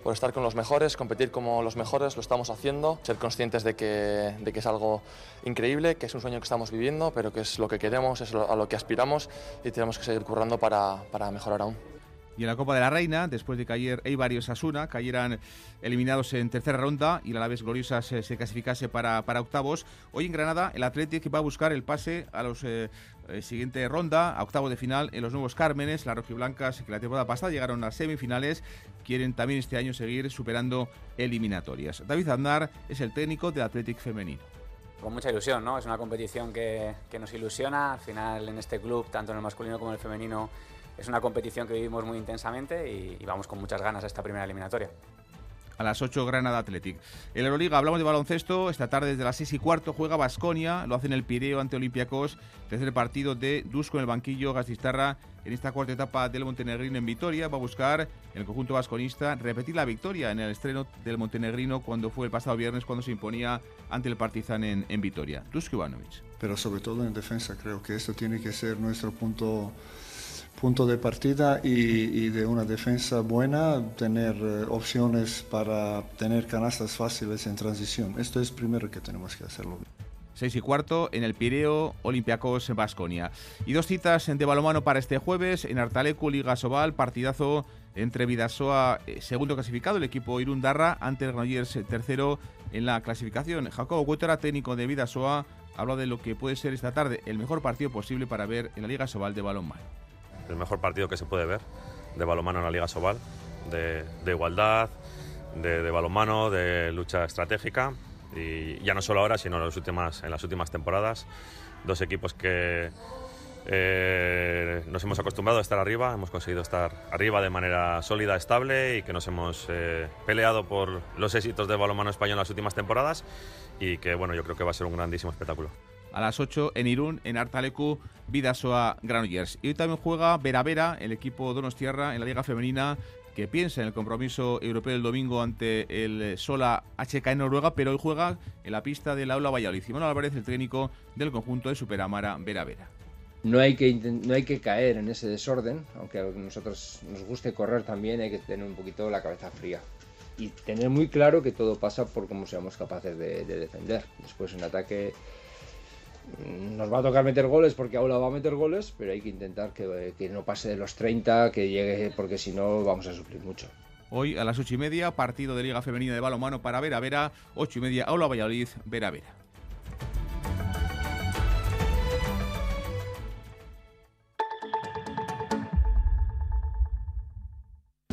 por estar con los mejores, competir como los mejores, lo estamos haciendo, ser conscientes de que, de que es algo increíble, que es un sueño que estamos viviendo, pero que es lo que queremos, es a lo que aspiramos y tenemos que seguir currando para, para mejorar aún. Y en la Copa de la Reina, después de que ayer Eibar y Osasuna cayeran eliminados en tercera ronda y la Alaves Gloriosa se, clasificase para, para, octavos, hoy en Granada el Athletic va a buscar el pase a los eh, eh, siguiente ronda, a octavos de final en los nuevos Cármenes. Las rojiblancas que la temporada pasada llegaron a semifinales quieren también este año seguir superando eliminatorias. David Aznar es el técnico del Athletic femenino con mucha ilusión, ¿no? Es una competición que, que, nos ilusiona. Al final, en este club, tanto en el masculino como en el femenino, es una competición que vivimos muy intensamente y, vamos con muchas ganas a esta primera eliminatoria a las 8 Granada Athletic. En Euroliga hablamos de baloncesto. Esta tarde desde las 6 y cuarto juega Basconia. Lo hace en el Pireo ante Olympiacos. Tercer partido de Dusko en el banquillo. Gastistarra en esta cuarta etapa del Montenegrino en Vitoria. Va a buscar en el conjunto vasconista repetir la victoria en el estreno del Montenegrino cuando fue el pasado viernes cuando se imponía ante el Partizan en, en Vitoria. Dusko Ivanovic. Pero sobre todo en defensa creo que esto tiene que ser nuestro punto punto de partida y, de una defensa buena, tener eh, opciones para tener canastas fáciles en transición. Esto es primero que tenemos que hacerlo. 6 y cuarto en el Pireo, Olympiacos en Basconia. Y dos citas de balomano para este jueves en Artalecu, Liga Sobal, partidazo entre Vidasoa, eh, segundo clasificado, el equipo Irundarra, ante el Granollers, eh, tercero en la clasificación. Jacobo Cuétara, técnico de Vidasoa, habla de lo que puede ser esta tarde el mejor partido posible para ver en la Liga Sobal de balonmano el mejor partido que se puede ver de balonmano en la Liga Sobal, de, igualdad, de, balonmano, de lucha estratégica y ya no solo ahora, sino en las últimas, en las últimas temporadas. Dos equipos que eh, nos hemos acostumbrado a estar arriba, hemos conseguido estar arriba de manera sólida, estable y que nos hemos eh, peleado por los éxitos del balonmano español en las últimas temporadas y que bueno, yo creo que va a ser un grandísimo espectáculo a las 8 en Irún, en Artalecu, Vidasoa Granollers. Y hoy también juega Vera Vera, el equipo Donostierra en la Liga Femenina, que piensa en el compromiso europeo el domingo ante el Sola HK en Noruega, pero hoy juega en la pista del Aula Valladolid. Simón Álvarez, el técnico del conjunto de Superamara Vera Vera. No hay, que, no hay que caer en ese desorden, aunque a nosotros nos guste correr también, hay que tener un poquito la cabeza fría y tener muy claro que todo pasa por cómo seamos capaces de, defender. Después en ataque nos va a tocar meter goles porque Aula va a meter goles, pero hay que intentar que, que no pase de los 30, que llegue, porque si no vamos a sufrir mucho. Hoy a las ocho y media, partido de Liga Femenina de Balonmano para Vera Vera, ocho y media, Aula Valladolid, Vera Vera.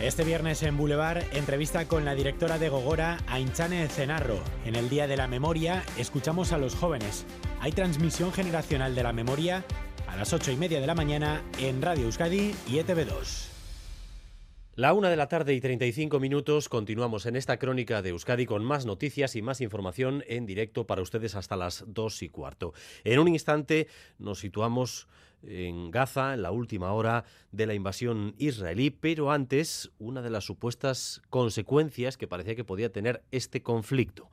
Este viernes en Boulevard, entrevista con la directora de Gogora, Ainchane Cenarro. En el Día de la Memoria, escuchamos a los jóvenes. Hay transmisión generacional de la memoria a las ocho y media de la mañana en Radio Euskadi y ETV2. La una de la tarde y 35 minutos continuamos en esta crónica de Euskadi con más noticias y más información en directo para ustedes hasta las dos y cuarto. En un instante nos situamos en Gaza en la última hora de la invasión israelí, pero antes una de las supuestas consecuencias que parecía que podía tener este conflicto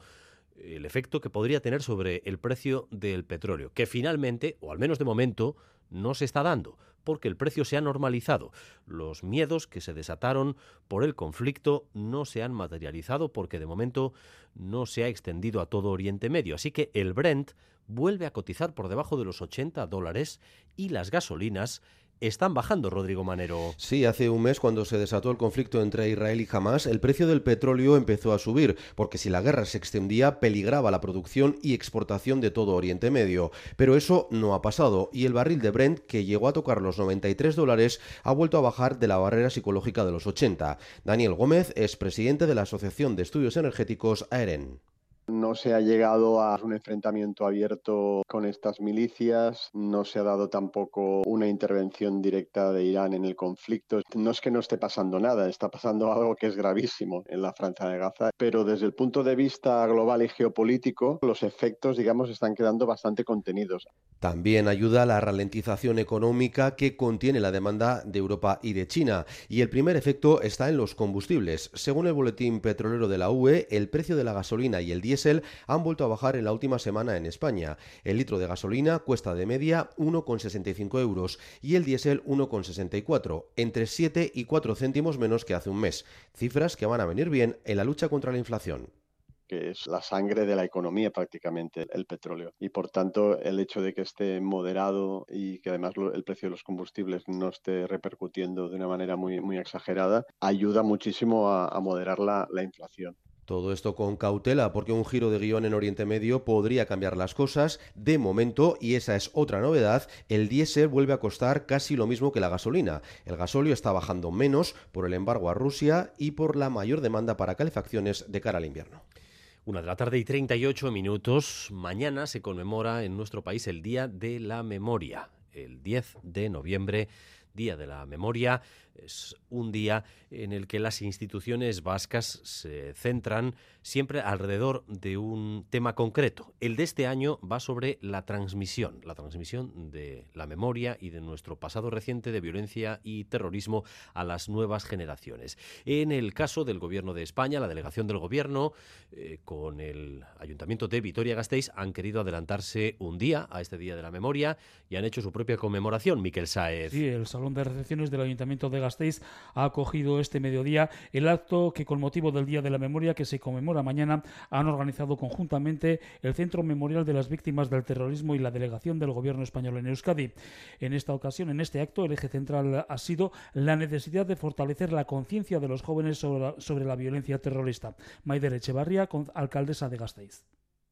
el efecto que podría tener sobre el precio del petróleo, que finalmente, o al menos de momento, no se está dando, porque el precio se ha normalizado. Los miedos que se desataron por el conflicto no se han materializado porque de momento no se ha extendido a todo Oriente Medio. Así que el Brent vuelve a cotizar por debajo de los 80 dólares y las gasolinas están bajando, Rodrigo Manero. Sí, hace un mes cuando se desató el conflicto entre Israel y Hamas, el precio del petróleo empezó a subir, porque si la guerra se extendía, peligraba la producción y exportación de todo Oriente Medio. Pero eso no ha pasado, y el barril de Brent, que llegó a tocar los 93 dólares, ha vuelto a bajar de la barrera psicológica de los 80. Daniel Gómez es presidente de la Asociación de Estudios Energéticos AEREN. No se ha llegado a un enfrentamiento abierto con estas milicias, no se ha dado tampoco una intervención directa de Irán en el conflicto. No es que no esté pasando nada, está pasando algo que es gravísimo en la franja de Gaza, pero desde el punto de vista global y geopolítico, los efectos, digamos, están quedando bastante contenidos. También ayuda la ralentización económica que contiene la demanda de Europa y de China, y el primer efecto está en los combustibles. Según el boletín petrolero de la UE, el precio de la gasolina y el diésel han vuelto a bajar en la última semana en España. El litro de gasolina cuesta de media 1,65 euros y el diésel 1,64, entre 7 y 4 céntimos menos que hace un mes. Cifras que van a venir bien en la lucha contra la inflación que es la sangre de la economía prácticamente, el petróleo. Y por tanto, el hecho de que esté moderado y que además el precio de los combustibles no esté repercutiendo de una manera muy, muy exagerada, ayuda muchísimo a, moderar la inflación. Todo esto con cautela porque un giro de guion en Oriente Medio podría cambiar las cosas. De momento, y esa es otra novedad, el diésel vuelve a costar casi lo mismo que la gasolina. El gasolio está bajando menos por el embargo a Rusia y por la mayor demanda para calefacciones de cara al invierno. Una de la tarde y 38 minutos. Mañana se conmemora en nuestro país el Día de la Memoria, el 10 de noviembre, Día de la Memoria es un día en el que las instituciones vascas se centran siempre alrededor de un tema concreto. El de este año va sobre la transmisión, la transmisión de la memoria y de nuestro pasado reciente de violencia y terrorismo a las nuevas generaciones. En el caso del Gobierno de España, la delegación del Gobierno eh, con el Ayuntamiento de Vitoria-Gasteiz han querido adelantarse un día a este Día de la Memoria y han hecho su propia conmemoración. Miquel Saez. Sí, el Salón de Recepciones del Ayuntamiento de Gasteiz ha acogido este mediodía el acto que con motivo del Día de la Memoria que se conmemora mañana han organizado conjuntamente el Centro Memorial de las Víctimas del Terrorismo y la Delegación del Gobierno Español en Euskadi. En esta ocasión, en este acto, el eje central ha sido la necesidad de fortalecer la conciencia de los jóvenes sobre la, sobre la violencia terrorista. Maider Echevarría, alcaldesa de Gasteiz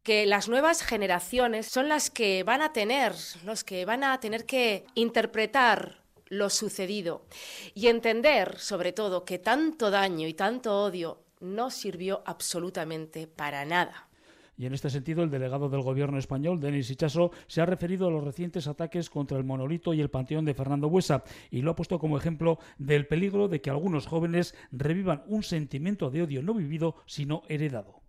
que las nuevas generaciones son las que van a tener, los que van a tener que interpretar lo sucedido y entender, sobre todo, que tanto daño y tanto odio no sirvió absolutamente para nada. Y en este sentido, el delegado del gobierno español, Denis Ichaso, se ha referido a los recientes ataques contra el monolito y el panteón de Fernando Buesa y lo ha puesto como ejemplo del peligro de que algunos jóvenes revivan un sentimiento de odio no vivido, sino heredado.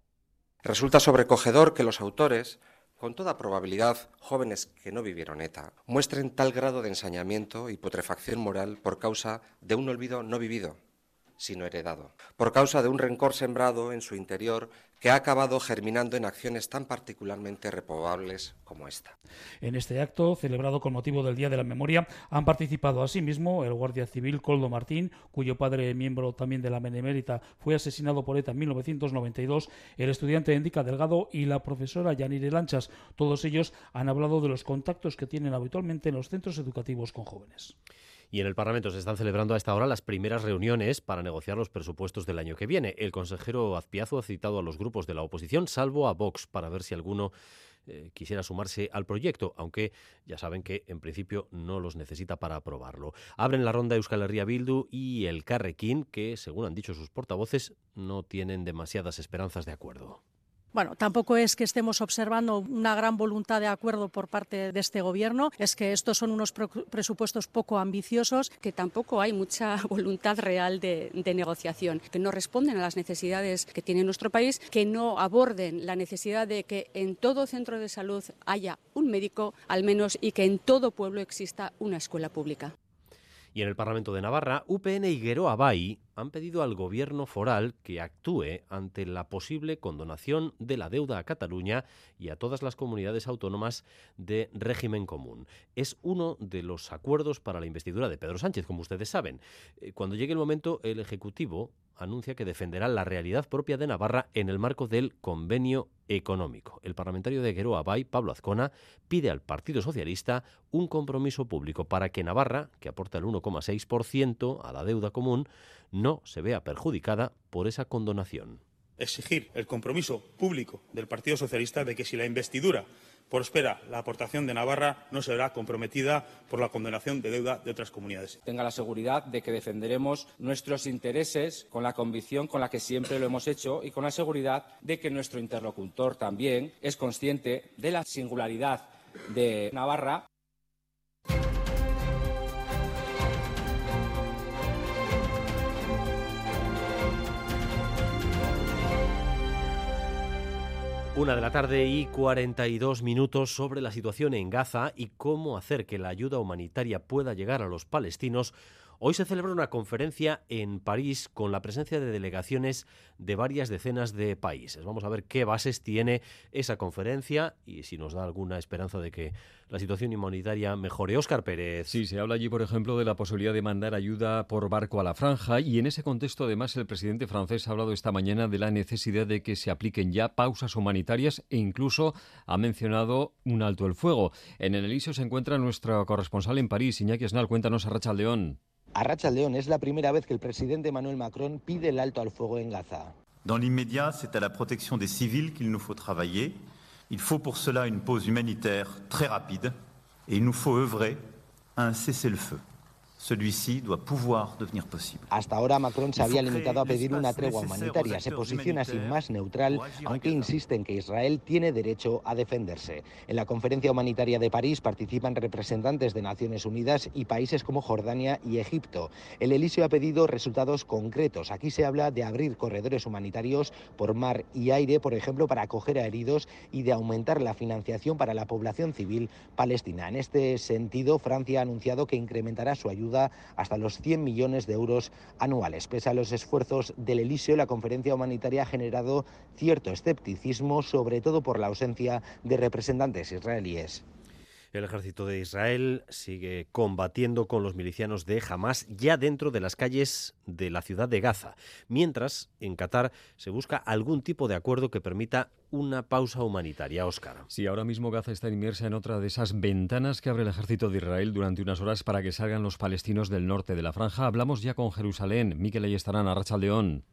Resulta sobrecogedor que los autores con toda probabilidad, jóvenes que no vivieron ETA muestren tal grado de ensañamiento y putrefacción moral por causa de un olvido no vivido, sino heredado, por causa de un rencor sembrado en su interior que ha acabado germinando en acciones tan particularmente reprobables como esta. En este acto, celebrado con motivo del Día de la Memoria, han participado asimismo el guardia civil Coldo Martín, cuyo padre, miembro también de la Benemérita, fue asesinado por ETA en 1992, el estudiante Endica Delgado y la profesora Yanire Lanchas. Todos ellos han hablado de los contactos que tienen habitualmente en los centros educativos con jóvenes. Y en el Parlamento se están celebrando a esta hora las primeras reuniones para negociar los presupuestos del año que viene. El consejero Azpiazu ha citado a los grupos de la oposición, salvo a Vox, para ver si alguno eh, quisiera sumarse al proyecto, aunque ya saben que en principio no los necesita para aprobarlo. Abren la ronda Euskal Herria Bildu y el Carrequín, que, según han dicho sus portavoces, no tienen demasiadas esperanzas de acuerdo. Bueno, tampoco es que estemos observando una gran voluntad de acuerdo por parte de este Gobierno, es que estos son unos presupuestos poco ambiciosos. Que tampoco hay mucha voluntad real de, de, negociación, que no responden a las necesidades que tiene nuestro país, que no aborden la necesidad de que en todo centro de salud haya un médico, al menos, y que en todo pueblo exista una escuela pública. Y en el Parlamento de Navarra, UPN y Gueroa Bay han pedido al gobierno foral que actúe ante la posible condonación de la deuda a Cataluña y a todas las comunidades autónomas de régimen común. Es uno de los acuerdos para la investidura de Pedro Sánchez, como ustedes saben. Eh, cuando llegue el momento, el Ejecutivo anuncia que defenderá la realidad propia de Navarra en el marco del convenio económico. El parlamentario de Gueroa Bay, Pablo Azcona, pide al Partido Socialista un compromiso público para que Navarra, que aporta el 1,6% a la deuda común, no se vea perjudicada por esa condonación. Exigir el compromiso público del Partido Socialista de que si la investidura prospera la aportación de Navarra no será comprometida por la condenación de deuda de otras comunidades. Tenga la seguridad de que defenderemos nuestros intereses con la convicción con la que siempre lo hemos hecho y con la seguridad de que nuestro interlocutor también es consciente de la singularidad de Navarra Una de la tarde y 42 minutos sobre la situación en Gaza y cómo hacer que la ayuda humanitaria pueda llegar a los palestinos. Hoy se celebra una conferencia en París con la presencia de delegaciones de varias decenas de países. Vamos a ver qué bases tiene esa conferencia y si nos da alguna esperanza de que la situación humanitaria mejore. Óscar Pérez. Sí, se habla allí, por ejemplo, de la posibilidad de mandar ayuda por barco a la franja y en ese contexto, además, el presidente francés ha hablado esta mañana de la necesidad de que se apliquen ya pausas humanitarias e incluso ha mencionado un alto el fuego. En el Elíseo se encuentra nuestro corresponsal en París, Iñaki Esnal. Cuéntanos a Racha León. A Racha León es la primera vez que el presidente Emmanuel Macron pide el alto al fuego en Gaza. Dans l'immédiat, c'est à la protection des civils qu'il nous faut travailler. Il faut pour cela une pause humanitaire très rapide et il nous faut œuvrer à un cessez-le-feu. Celui-ci doit pouvoir devenir posible. Hasta ahora Macron se había limitado a pedir una tregua humanitaria, se posiciona sin más neutral, aunque insiste en que Israel tiene derecho a defenderse. En la conferencia humanitaria de París participan representantes de Naciones Unidas y países como Jordania y Egipto. El Elíseo ha pedido resultados concretos. Aquí se habla de abrir corredores humanitarios por mar y aire, por ejemplo, para acoger a heridos y de aumentar la financiación para la población civil palestina. En este sentido, Francia ha anunciado que incrementará su ayuda hasta los 100 millones de euros anuales. Pese a los esfuerzos del Elíseo, la conferencia humanitaria ha generado cierto escepticismo, sobre todo por la ausencia de representantes israelíes. El ejército de Israel sigue combatiendo con los milicianos de Hamas ya dentro de las calles de la ciudad de Gaza, mientras en Qatar se busca algún tipo de acuerdo que permita una pausa humanitaria, Óscar. Sí, ahora mismo Gaza está inmersa en otra de esas ventanas que abre el ejército de Israel durante unas horas para que salgan los palestinos del norte de la franja. Hablamos ya con Jerusalén. Miquel estarán a León.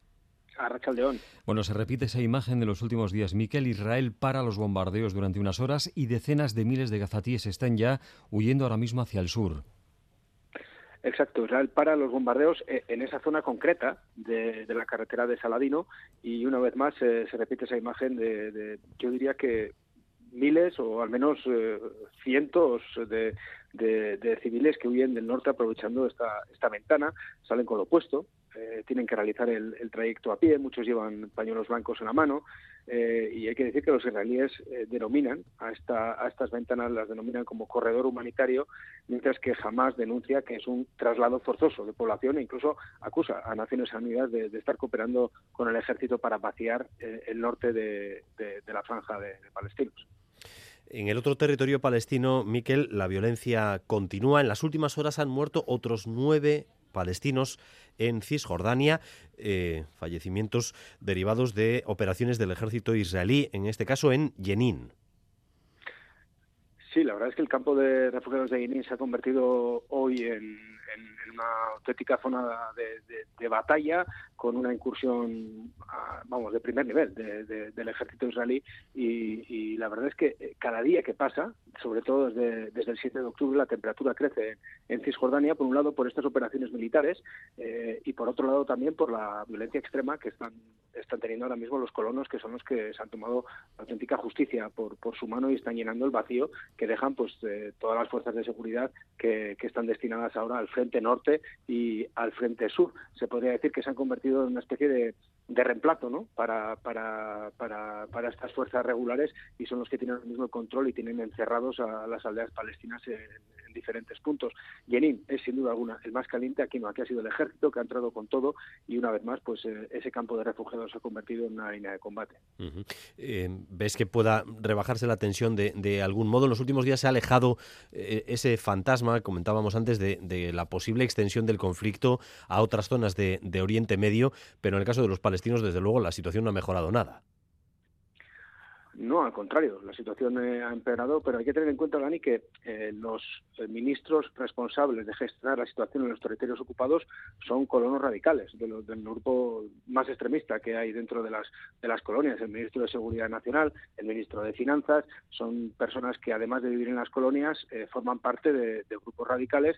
Bueno, se repite esa imagen de los últimos días. Miquel, Israel para los bombardeos durante unas horas y decenas de miles de gazatíes están ya huyendo ahora mismo hacia el sur. Exacto, Israel para los bombardeos eh, en esa zona concreta de, la carretera de Saladino y una vez más se repite esa imagen de, yo diría que miles o al menos eh, cientos de, civiles que huyen del norte aprovechando esta, esta ventana, salen con lo opuesto, eh, tienen que realizar el, trayecto a pie, muchos llevan pañuelos blancos en la mano eh, y hay que decir que los israelíes eh, denominan a, esta, a estas ventanas, las denominan como corredor humanitario, mientras que jamás denuncia que es un traslado forzoso de población e incluso acusa a Naciones Unidas de, estar cooperando con el ejército para vaciar el norte de, la franja de, de palestinos. En el otro territorio palestino, Miquel, la violencia continúa. En las últimas horas han muerto otros nueve palestinos en Cisjordania, eh, fallecimientos derivados de operaciones del ejército israelí, en este caso en Jenin. Sí, la verdad es que el campo de refugiados de Jenin se ha convertido hoy en, una auténtica zona de, batalla con una incursión, vamos, de primer nivel del ejército israelí. Y, la verdad es que eh, cada día que pasa sobre todo desde, desde, el 7 de octubre, la temperatura crece en Cisjordania, por un lado por estas operaciones militares eh, y por otro lado también por la violencia extrema que están, están teniendo ahora mismo los colonos, que son los que se han tomado auténtica justicia por, por su mano y están llenando el vacío que dejan pues todas las fuerzas de seguridad que, que están destinadas ahora al frente norte y al frente sur. Se podría decir que se han convertido en una especie de, de reemplazo ¿no? para, para, para, para estas fuerzas regulares y son los que tienen el mismo control y tienen encerrados a las aldeas palestinas en, diferentes puntos. Jenin es sin duda alguna el más caliente, aquí no, aquí ha sido el ejército que ha entrado con todo y una vez más pues eh, ese campo de refugiados se ha convertido en una línea de combate. Eh, ¿Ves que pueda rebajarse la tensión de, algún modo? En los últimos días se ha alejado eh, ese fantasma, comentábamos antes, de, la posible extensión del conflicto a otras zonas de, de Oriente Medio, pero en el caso de los palestinos, desde luego, la situación no ha mejorado nada. No, al contrario, la situación eh, ha empeorado, pero hay que tener en cuenta, Dani, que eh, los eh, ministros responsables de gestionar la situación en los territorios ocupados son colonos radicales, de del grupo más extremista que hay dentro de las, de las colonias. El ministro de Seguridad Nacional, el ministro de Finanzas, son personas que además de vivir en las colonias forman parte de grupos radicales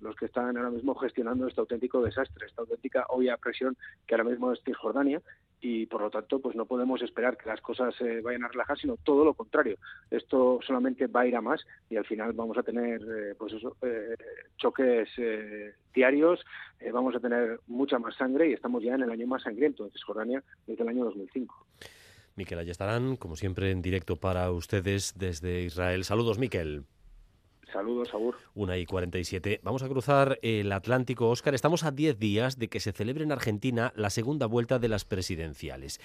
los que están ahora mismo gestionando este auténtico desastre, esta auténtica olla presión que ahora mismo es Cisjordania y por lo tanto pues no podemos esperar que las cosas se vayan a relajar, sino todo lo contrario. Esto solamente va a ir a más y al final vamos a tener eh, pues eso, eh, choques eh, diarios, vamos a tener mucha más sangre y estamos ya en el año más sangriento de Cisjordania desde el año 2005. Miquel estarán como siempre, en directo para ustedes desde Israel. Saludos, Miquel. Saludos, Agur. Una y 47. Vamos a cruzar el Atlántico, Óscar. Estamos a 10 días de que se celebre en Argentina la segunda vuelta de las presidenciales.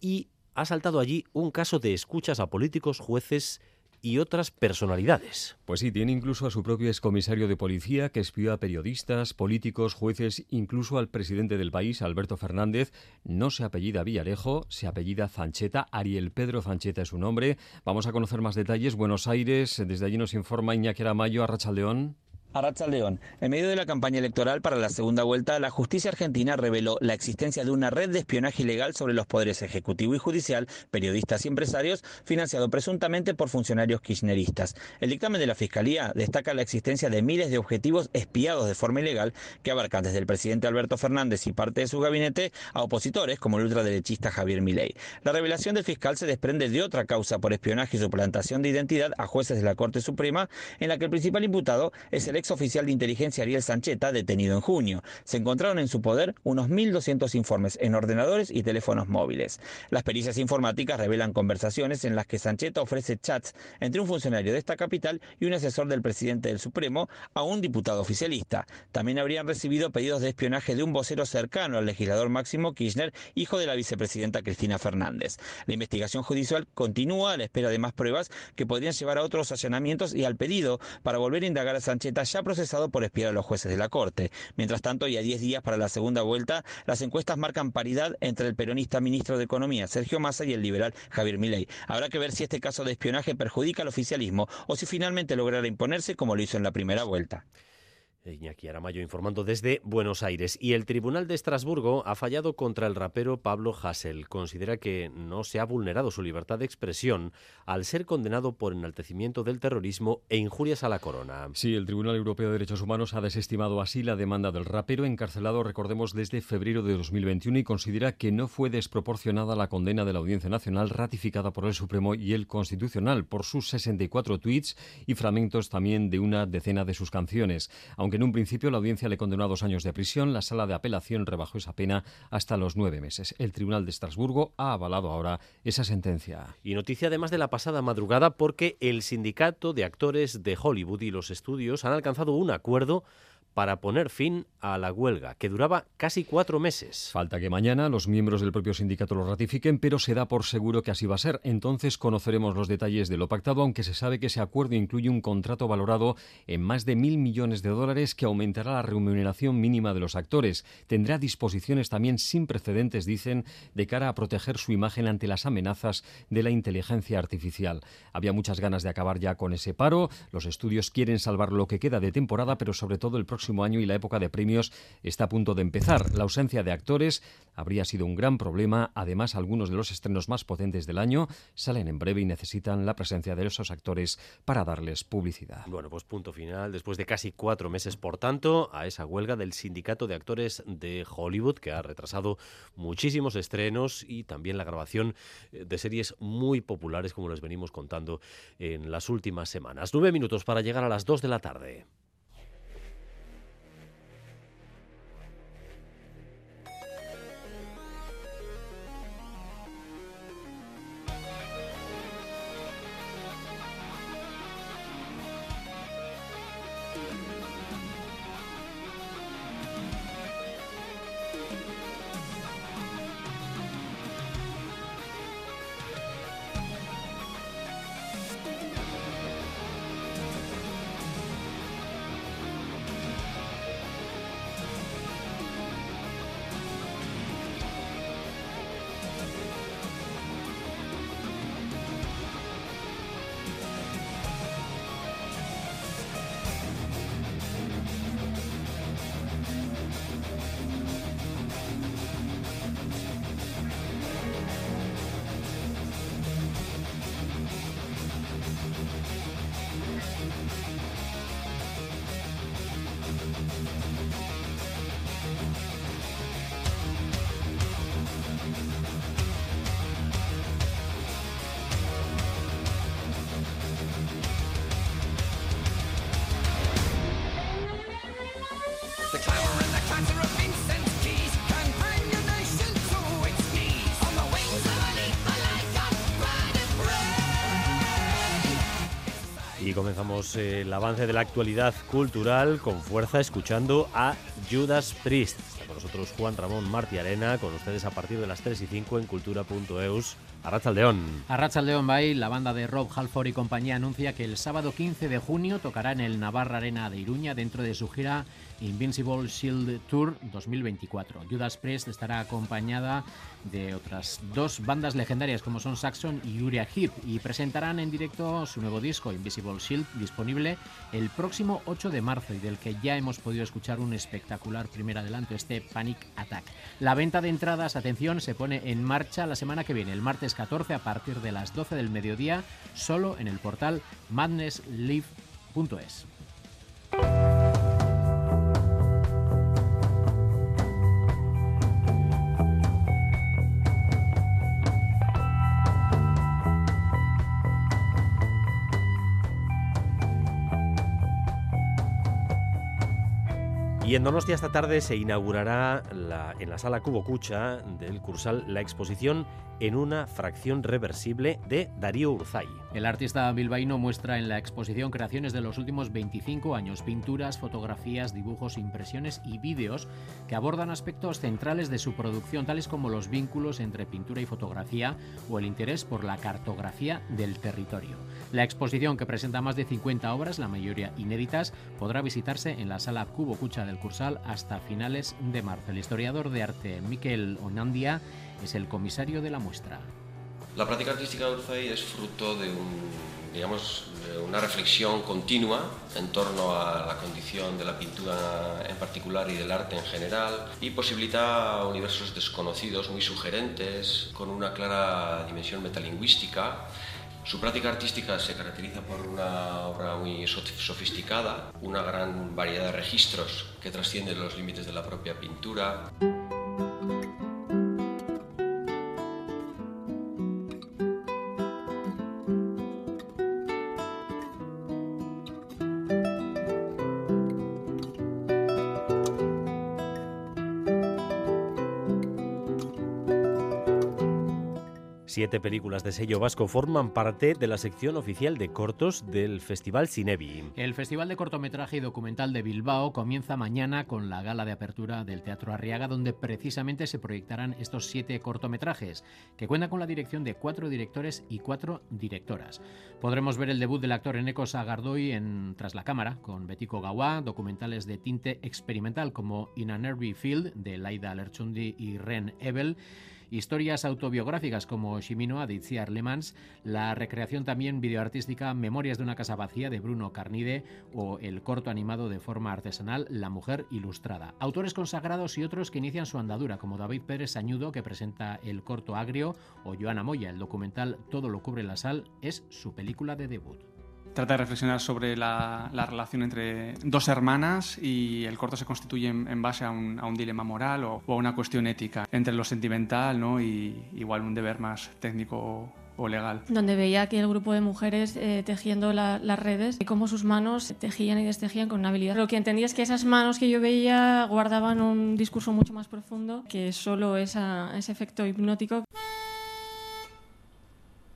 Y ha saltado allí un caso de escuchas a políticos, jueces y otras personalidades. Pues sí, tiene incluso a su propio excomisario de policía que espió a periodistas, políticos, jueces, incluso al presidente del país, Alberto Fernández. No se apellida Villarejo, se apellida Zancheta. Ariel Pedro Zancheta es su nombre. Vamos a conocer más detalles. Buenos Aires, desde allí nos informa Iñaki Aramayo, Arrachaldeón. Arracha León. En medio de la campaña electoral para la segunda vuelta, la justicia argentina reveló la existencia de una red de espionaje ilegal sobre los poderes ejecutivo y judicial, periodistas y empresarios, financiado presuntamente por funcionarios kirchneristas. El dictamen de la Fiscalía destaca la existencia de miles de objetivos espiados de forma ilegal que abarcan desde el presidente Alberto Fernández y parte de su gabinete a opositores como el ultraderechista Javier Milei. La revelación del fiscal se desprende de otra causa por espionaje y suplantación de identidad a jueces de la Corte Suprema, en la que el principal imputado es el ex oficial de inteligencia Ariel Sancheta, detenido en junio. Se encontraron en su poder unos 1.200 informes en ordenadores y teléfonos móviles. Las pericias informáticas revelan conversaciones en las que Sancheta ofrece chats entre un funcionario de esta capital y un asesor del presidente del Supremo a un diputado oficialista. También habrían recibido pedidos de espionaje de un vocero cercano al legislador Máximo Kirchner, hijo de la vicepresidenta Cristina Fernández. La investigación judicial continúa a la espera de más pruebas que podrían llevar a otros allanamientos y al pedido para volver a indagar a Sancheta ya procesado por espiar a los jueces de la Corte. Mientras tanto, y a 10 días para la segunda vuelta, las encuestas marcan paridad entre el peronista ministro de Economía, Sergio Massa, y el liberal Javier Milei. Habrá que ver si este caso de espionaje perjudica al oficialismo o si finalmente logrará imponerse como lo hizo en la primera vuelta. Iñaki Aramayo informando desde Buenos Aires. Y el Tribunal de Estrasburgo ha fallado contra el rapero Pablo Hassel. Considera que no se ha vulnerado su libertad de expresión al ser condenado por enaltecimiento del terrorismo e injurias a la corona. Sí, el Tribunal Europeo de Derechos Humanos ha desestimado así la demanda del rapero, encarcelado, recordemos, desde febrero de 2021 y considera que no fue desproporcionada la condena de la Audiencia Nacional ratificada por el Supremo y el Constitucional por sus 64 tweets y fragmentos también de una decena de sus canciones. Aunque en un principio la audiencia le condenó a dos años de prisión, la sala de apelación rebajó esa pena hasta los nueve meses. El Tribunal de Estrasburgo ha avalado ahora esa sentencia. Y noticia además de la pasada madrugada porque el sindicato de actores de Hollywood y los estudios han alcanzado un acuerdo para poner fin a la huelga, que duraba casi cuatro meses. Falta que mañana los miembros del propio sindicato lo ratifiquen, pero se da por seguro que así va a ser. Entonces conoceremos los detalles de lo pactado, aunque se sabe que ese acuerdo incluye un contrato valorado en más de mil millones de dólares que aumentará la remuneración mínima de los actores. Tendrá disposiciones también sin precedentes, dicen, de cara a proteger su imagen ante las amenazas de la inteligencia artificial. Había muchas ganas de acabar ya con ese paro. Los estudios quieren salvar lo que queda de temporada, pero sobre todo el próximo año y la época de premios está a punto de empezar. La ausencia de actores habría sido un gran problema. Además, algunos de los estrenos más potentes del año salen en breve y necesitan la presencia de esos actores para darles publicidad. Bueno, pues punto final. Después de casi cuatro meses, por tanto, a esa huelga del Sindicato de Actores de Hollywood, que ha retrasado muchísimos estrenos y también la grabación eh, de series muy populares, como les venimos contando en las últimas semanas. Nueve minutos para llegar a las dos de la tarde. Comenzamos eh, el avance de la actualidad cultural con fuerza escuchando a Judas Priest. Está con nosotros Juan Ramón Martí Arena, con ustedes a partir de las 3 y 5 en cultura.eus. Arrachaldeón. Arrachaldeón Bay, la banda de Rob Halford y compañía anuncia que el sábado 15 de junio tocará en el Navarra Arena de Iruña dentro de su gira Invincible Shield Tour 2024. Judas Priest estará acompañada de otras dos bandas legendarias como son Saxon y Uriah Heep y presentarán en directo su nuevo disco Invisible Shield disponible el próximo 8 de marzo y del que ya hemos podido escuchar un espectacular primer adelanto, este Panic Attack. La venta de entradas, atención, se pone en marcha la semana que viene, el martes 14 a partir de las 12 del mediodía, solo en el portal madnesslive.es. Y en Donostia esta tarde se inaugurará en la sala Cubo Cucha del Cursal la exposición en una fracción reversible de Darío Urzay. El artista bilbaíno muestra en la exposición creaciones de los últimos 25 años, pinturas, fotografías, dibujos, impresiones y vídeos que abordan aspectos centrales de su producción, tales como los vínculos entre pintura y fotografía o el interés por la cartografía del territorio. La exposición, que presenta más de 50 obras, la mayoría inéditas, podrá visitarse en la sala Cubo Cucha del Cursal hasta finales de marzo. El historiador de arte Miquel Onandia es el comisario de la muestra. La práctica artística de Urzay es fruto de un digamos, una reflexión continua en torno a la condición de la pintura en particular y del arte en general y posibilita universos desconocidos, muy sugerentes, con una clara dimensión metalingüística. Su práctica artística se caracteriza por una obra muy sofisticada, una gran variedad de registros que trascienden los límites de la propia pintura. Siete películas de sello vasco forman parte de la sección oficial de cortos del Festival Cinebi. El Festival de Cortometraje y Documental de Bilbao comienza mañana con la gala de apertura del Teatro Arriaga, donde precisamente se proyectarán estos siete cortometrajes, que cuentan con la dirección de cuatro directores y cuatro directoras. Podremos ver el debut del actor Eneco Sagardoy en Tras la Cámara, con Betico Gawá, documentales de tinte experimental como In a Nervy Field, de Laida Lerchundi y Ren Ebel, Historias autobiográficas como Shimino de Itziar Lemans, la recreación también videoartística Memorias de una casa vacía de Bruno Carnide o el corto animado de forma artesanal La mujer ilustrada. Autores consagrados y otros que inician su andadura como David Pérez Sañudo que presenta el corto Agrio o Joana Moya, el documental Todo lo cubre la sal, es su película de debut trata de reflexionar sobre la, relación entre dos hermanas y el corto se constituye en, base a un, dilema moral o, a una cuestión ética entre lo sentimental ¿no? y igual un deber más técnico o legal. Donde veía que el grupo de mujeres eh, tejiendo las redes y cómo sus manos tejían y destejían con una habilidad. Lo que entendí es que esas manos que yo veía guardaban un discurso mucho más profundo que solo esa, ese efecto hipnótico.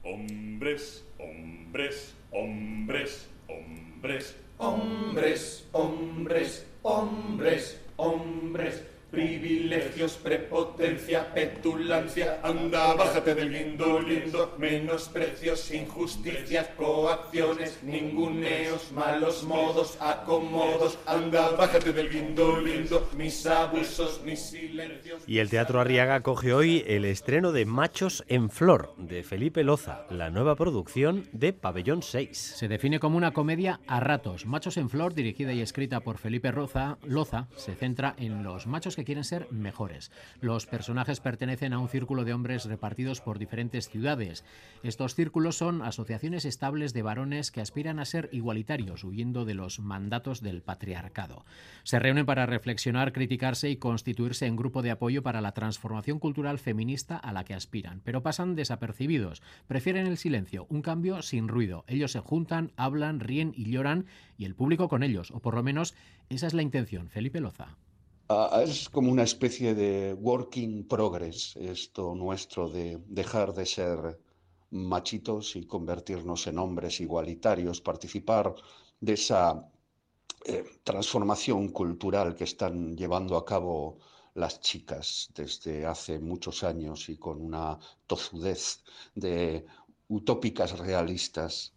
Hombres, hombres, Hombres, hombres, hombres, hombres, hombres, hombres privilegios, prepotencia, petulancia. Anda, bájate del lindo, lindo, menosprecios, injusticias, coacciones, ninguneos, malos modos, acomodos. Anda, bájate del lindo, lindo, mis abusos, mis silencios. Y el Teatro Arriaga coge hoy el estreno de Machos en Flor, de Felipe Loza, la nueva producción de Pabellón 6. Se define como una comedia a ratos. Machos en Flor, dirigida y escrita por Felipe Roza, Loza, se centra en los machos que quieren ser mejores. Los personajes pertenecen a un círculo de hombres repartidos por diferentes ciudades. Estos círculos son asociaciones estables de varones que aspiran a ser igualitarios, huyendo de los mandatos del patriarcado. Se reúnen para reflexionar, criticarse y constituirse en grupo de apoyo para la transformación cultural feminista a la que aspiran, pero pasan desapercibidos, prefieren el silencio, un cambio sin ruido. Ellos se juntan, hablan, ríen y lloran y el público con ellos, o por lo menos esa es la intención. Felipe Loza. Ah, es como una especie de working progress esto nuestro de dejar de ser machitos y convertirnos en hombres igualitarios, participar de esa eh, transformación cultural que están llevando a cabo las chicas desde hace muchos años y con una tozudez de utópicas realistas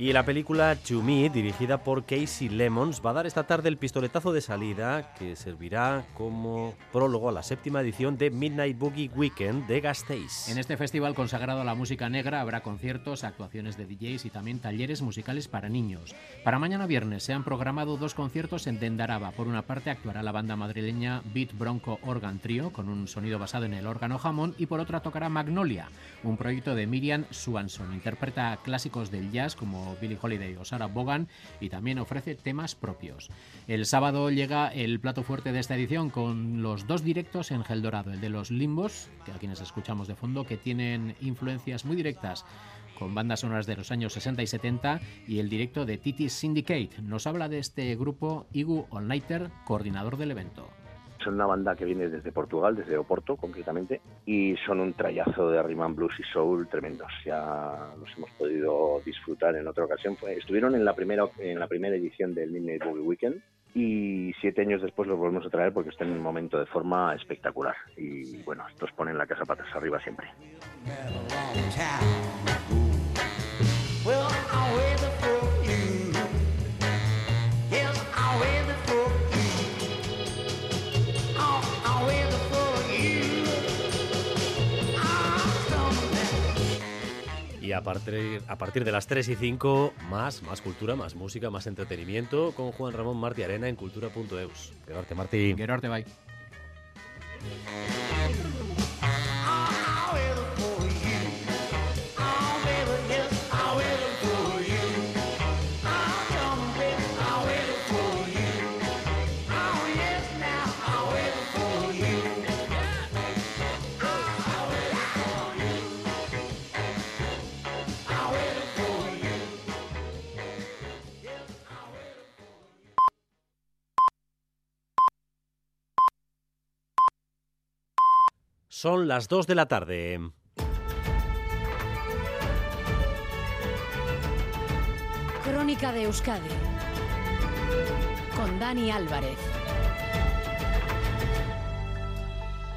Y la película To Me, dirigida por Casey Lemons, va a dar esta tarde el pistoletazo de salida que servirá como prólogo a la séptima edición de Midnight Boogie Weekend de Gasteiz. En este festival consagrado a la música negra habrá conciertos, actuaciones de DJs y también talleres musicales para niños. Para mañana viernes se han programado dos conciertos en Dendaraba. Por una parte actuará la banda madrileña Beat Bronco Organ Trio con un sonido basado en el órgano Hammond y por otra tocará Magnolia, un proyecto de Miriam Swanson. Interpreta clásicos del jazz como Billie Holiday o Sarah Bogan y también ofrece temas propios. El sábado llega el plato fuerte de esta edición con los dos directos en Gel Dorado, el de los Limbos, que a quienes escuchamos de fondo, que tienen influencias muy directas con bandas sonoras de los años 60 y 70 y el directo de Titi Syndicate. Nos habla de este grupo Igu All Nighter, coordinador del evento. Son una banda que viene desde Portugal, desde Oporto concretamente, y son un trayazo de rhythm and blues y soul tremendos. Ya los hemos podido disfrutar en otra ocasión. estuvieron en la primera en la primera edición del Midnight Boogie Weekend y siete años después los volvemos a traer porque están en un momento de forma espectacular. Y bueno, estos ponen la casa patas arriba siempre. Y a partir, a partir de las 3 y 5, más, más cultura, más música, más entretenimiento con Juan Ramón Martí Arena en cultura.eus. Gerarte Martí. Gerarte, bye. Son las 2 de la tarde. Crónica de Euskadi con Dani Álvarez.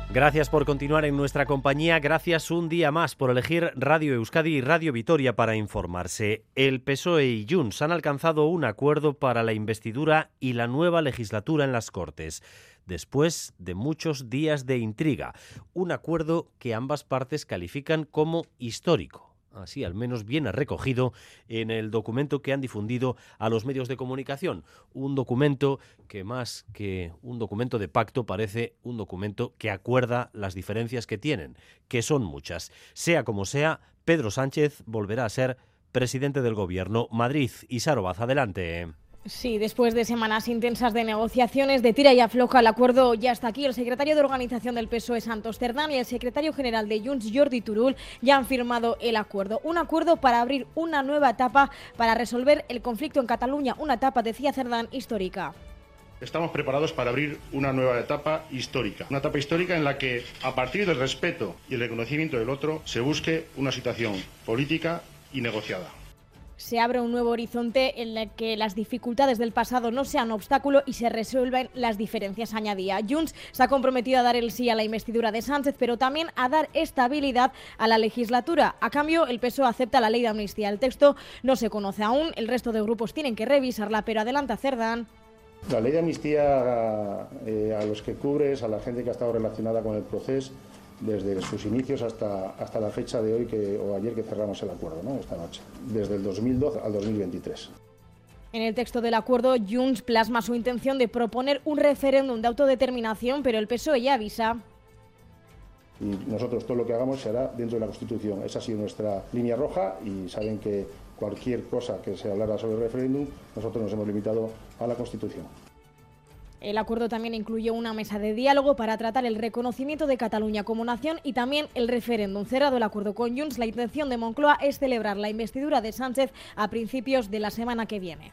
Gracias por continuar en nuestra compañía, gracias un día más por elegir Radio Euskadi y Radio Vitoria para informarse. El PSOE y Junts han alcanzado un acuerdo para la investidura y la nueva legislatura en las Cortes después de muchos días de intriga. Un acuerdo que ambas partes califican como histórico así al menos viene recogido en el documento que han difundido a los medios de comunicación. Un documento que más que un documento de pacto parece un documento que acuerda las diferencias que tienen, que son muchas. Sea como sea, Pedro Sánchez volverá a ser presidente del gobierno. Madrid y adelante. Sí, después de semanas intensas de negociaciones, de tira y afloja, el acuerdo ya está aquí. El secretario de organización del PSOE, Santos Cerdán, y el secretario general de Junts, Jordi Turul, ya han firmado el acuerdo. Un acuerdo para abrir una nueva etapa para resolver el conflicto en Cataluña. Una etapa, decía Cerdán, histórica. Estamos preparados para abrir una nueva etapa histórica. Una etapa histórica en la que, a partir del respeto y el reconocimiento del otro, se busque una situación política y negociada se abre un nuevo horizonte en el que las dificultades del pasado no sean obstáculo y se resuelven las diferencias, añadía. Junts se ha comprometido a dar el sí a la investidura de Sánchez, pero también a dar estabilidad a la legislatura. A cambio, el PSOE acepta la ley de amnistía. El texto no se conoce aún, el resto de grupos tienen que revisarla, pero adelanta Cerdán. La ley de amnistía eh, a los que cubres, a la gente que ha estado relacionada con el proceso, desde sus inicios hasta, hasta la fecha de hoy que, o ayer que cerramos el acuerdo, ¿no? esta noche, desde el 2012 al 2023. En el texto del acuerdo, Junts plasma su intención de proponer un referéndum de autodeterminación, pero el PSOE ya avisa. Y nosotros todo lo que hagamos se hará dentro de la Constitución. Esa ha sido nuestra línea roja y saben que cualquier cosa que se hablara sobre el referéndum, nosotros nos hemos limitado a la Constitución. El acuerdo también incluye una mesa de diálogo para tratar el reconocimiento de Cataluña como nación y también el referéndum. Cerrado el acuerdo con Junts, la intención de Moncloa es celebrar la investidura de Sánchez a principios de la semana que viene.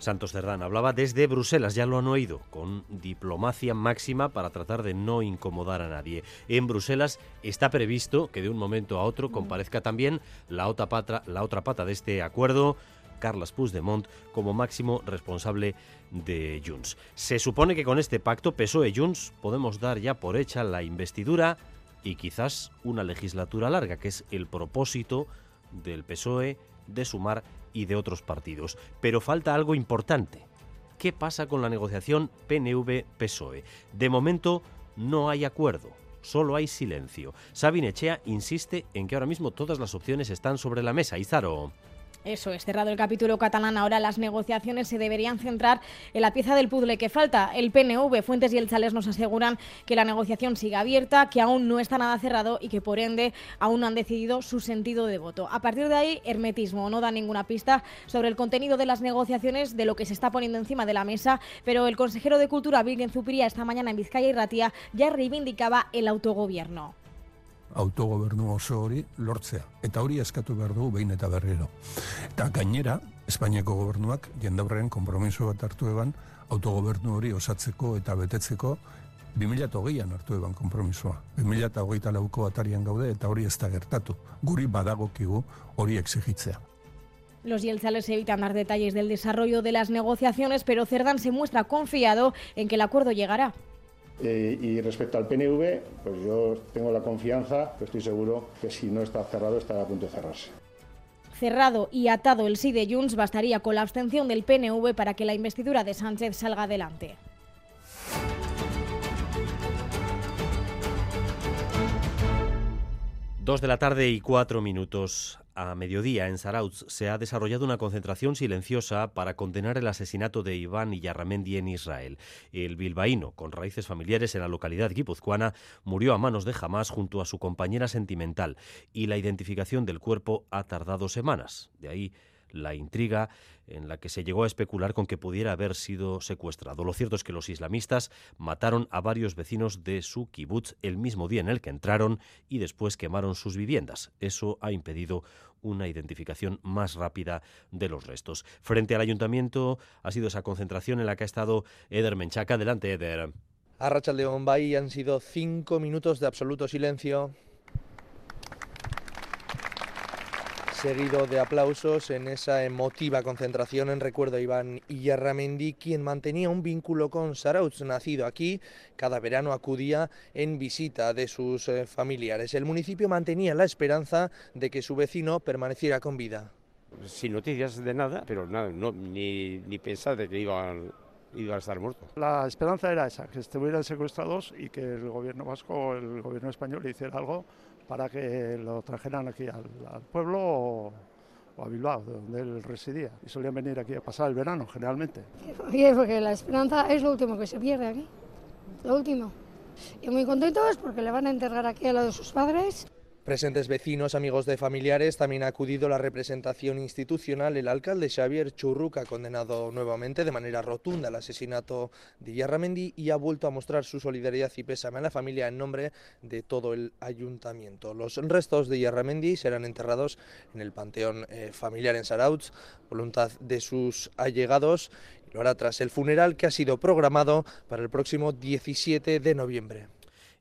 Santos Cerdán hablaba desde Bruselas, ya lo han oído, con diplomacia máxima para tratar de no incomodar a nadie. En Bruselas está previsto que de un momento a otro comparezca también la otra pata de este acuerdo, Carles Puigdemont como máximo responsable de Junts. Se supone que con este pacto PSOE-Junts podemos dar ya por hecha la investidura y quizás una legislatura larga, que es el propósito del PSOE de sumar y de otros partidos. Pero falta algo importante. ¿Qué pasa con la negociación PNV-PSOE? De momento no hay acuerdo, solo hay silencio. Sabine Echea insiste en que ahora mismo todas las opciones están sobre la mesa. Izaro. Eso es, cerrado el capítulo catalán, ahora las negociaciones se deberían centrar en la pieza del puzzle que falta. El PNV, Fuentes y el Chales nos aseguran que la negociación sigue abierta, que aún no está nada cerrado y que por ende aún no han decidido su sentido de voto. A partir de ahí, hermetismo, no da ninguna pista sobre el contenido de las negociaciones, de lo que se está poniendo encima de la mesa, pero el consejero de Cultura, Virgen Zupiría, esta mañana en Vizcaya y Ratia ya reivindicaba el autogobierno. Autogobernu oso hori lortzea. Eta hori eskatu behar dugu behin eta berriro. Eta gainera, Espainiako gobernuak jendaurren konpromiso bat hartu eban autogobernu hori osatzeko eta betetzeko 2008an hartu eban kompromisoa. 2008 lauko atarian gaude eta hori ez da gertatu. Guri badagokigu hori exigitzea. Los yelzales evitan dar detalles del desarrollo de las negociaciones, pero Cerdán se muestra confiado en que el acuerdo llegará. Eh, y respecto al PNV, pues yo tengo la confianza, que estoy seguro que si no está cerrado, estará a punto de cerrarse. Cerrado y atado el sí de Junts, bastaría con la abstención del PNV para que la investidura de Sánchez salga adelante. Dos de la tarde y cuatro minutos a mediodía en Sarauz se ha desarrollado una concentración silenciosa para condenar el asesinato de Iván Iyarramendi en Israel. El bilbaíno, con raíces familiares en la localidad guipuzcoana, murió a manos de Hamas junto a su compañera sentimental y la identificación del cuerpo ha tardado semanas. De ahí la intriga en la que se llegó a especular con que pudiera haber sido secuestrado. Lo cierto es que los islamistas mataron a varios vecinos de su kibutz el mismo día en el que entraron y después quemaron sus viviendas. Eso ha impedido una identificación más rápida de los restos. Frente al ayuntamiento ha sido esa concentración en la que ha estado Eder Menchaca. Adelante, Eder. A Rachaldeón Bay han sido cinco minutos de absoluto silencio seguido de aplausos en esa emotiva concentración en recuerdo a Iván Iyarramendi, quien mantenía un vínculo con Sarauz, nacido aquí, cada verano acudía en visita de sus eh, familiares. El municipio mantenía la esperanza de que su vecino permaneciera con vida. Sin noticias de nada, pero nada, no, ni, ni pensar de que iban iba a estar muerto. La esperanza era esa, que estuvieran secuestrados y que el gobierno vasco, el gobierno español hiciera algo para que lo trajeran aquí al, pueblo o, a Bilbao, donde él residía. Y solían venir aquí a pasar el verano, generalmente. Sí, porque la esperanza es lo último que se pierde aquí, lo último. Y muy contentos porque le van a enterrar aquí a lado de sus padres. Presentes vecinos, amigos de familiares, también ha acudido la representación institucional. El alcalde Xavier Churruca ha condenado nuevamente de manera rotunda el asesinato de Yarramendi y ha vuelto a mostrar su solidaridad y pésame a la familia en nombre de todo el ayuntamiento. Los restos de Yarramendi serán enterrados en el panteón eh, familiar en Sarautz, voluntad de sus allegados, lo hará tras el funeral que ha sido programado para el próximo 17 de noviembre.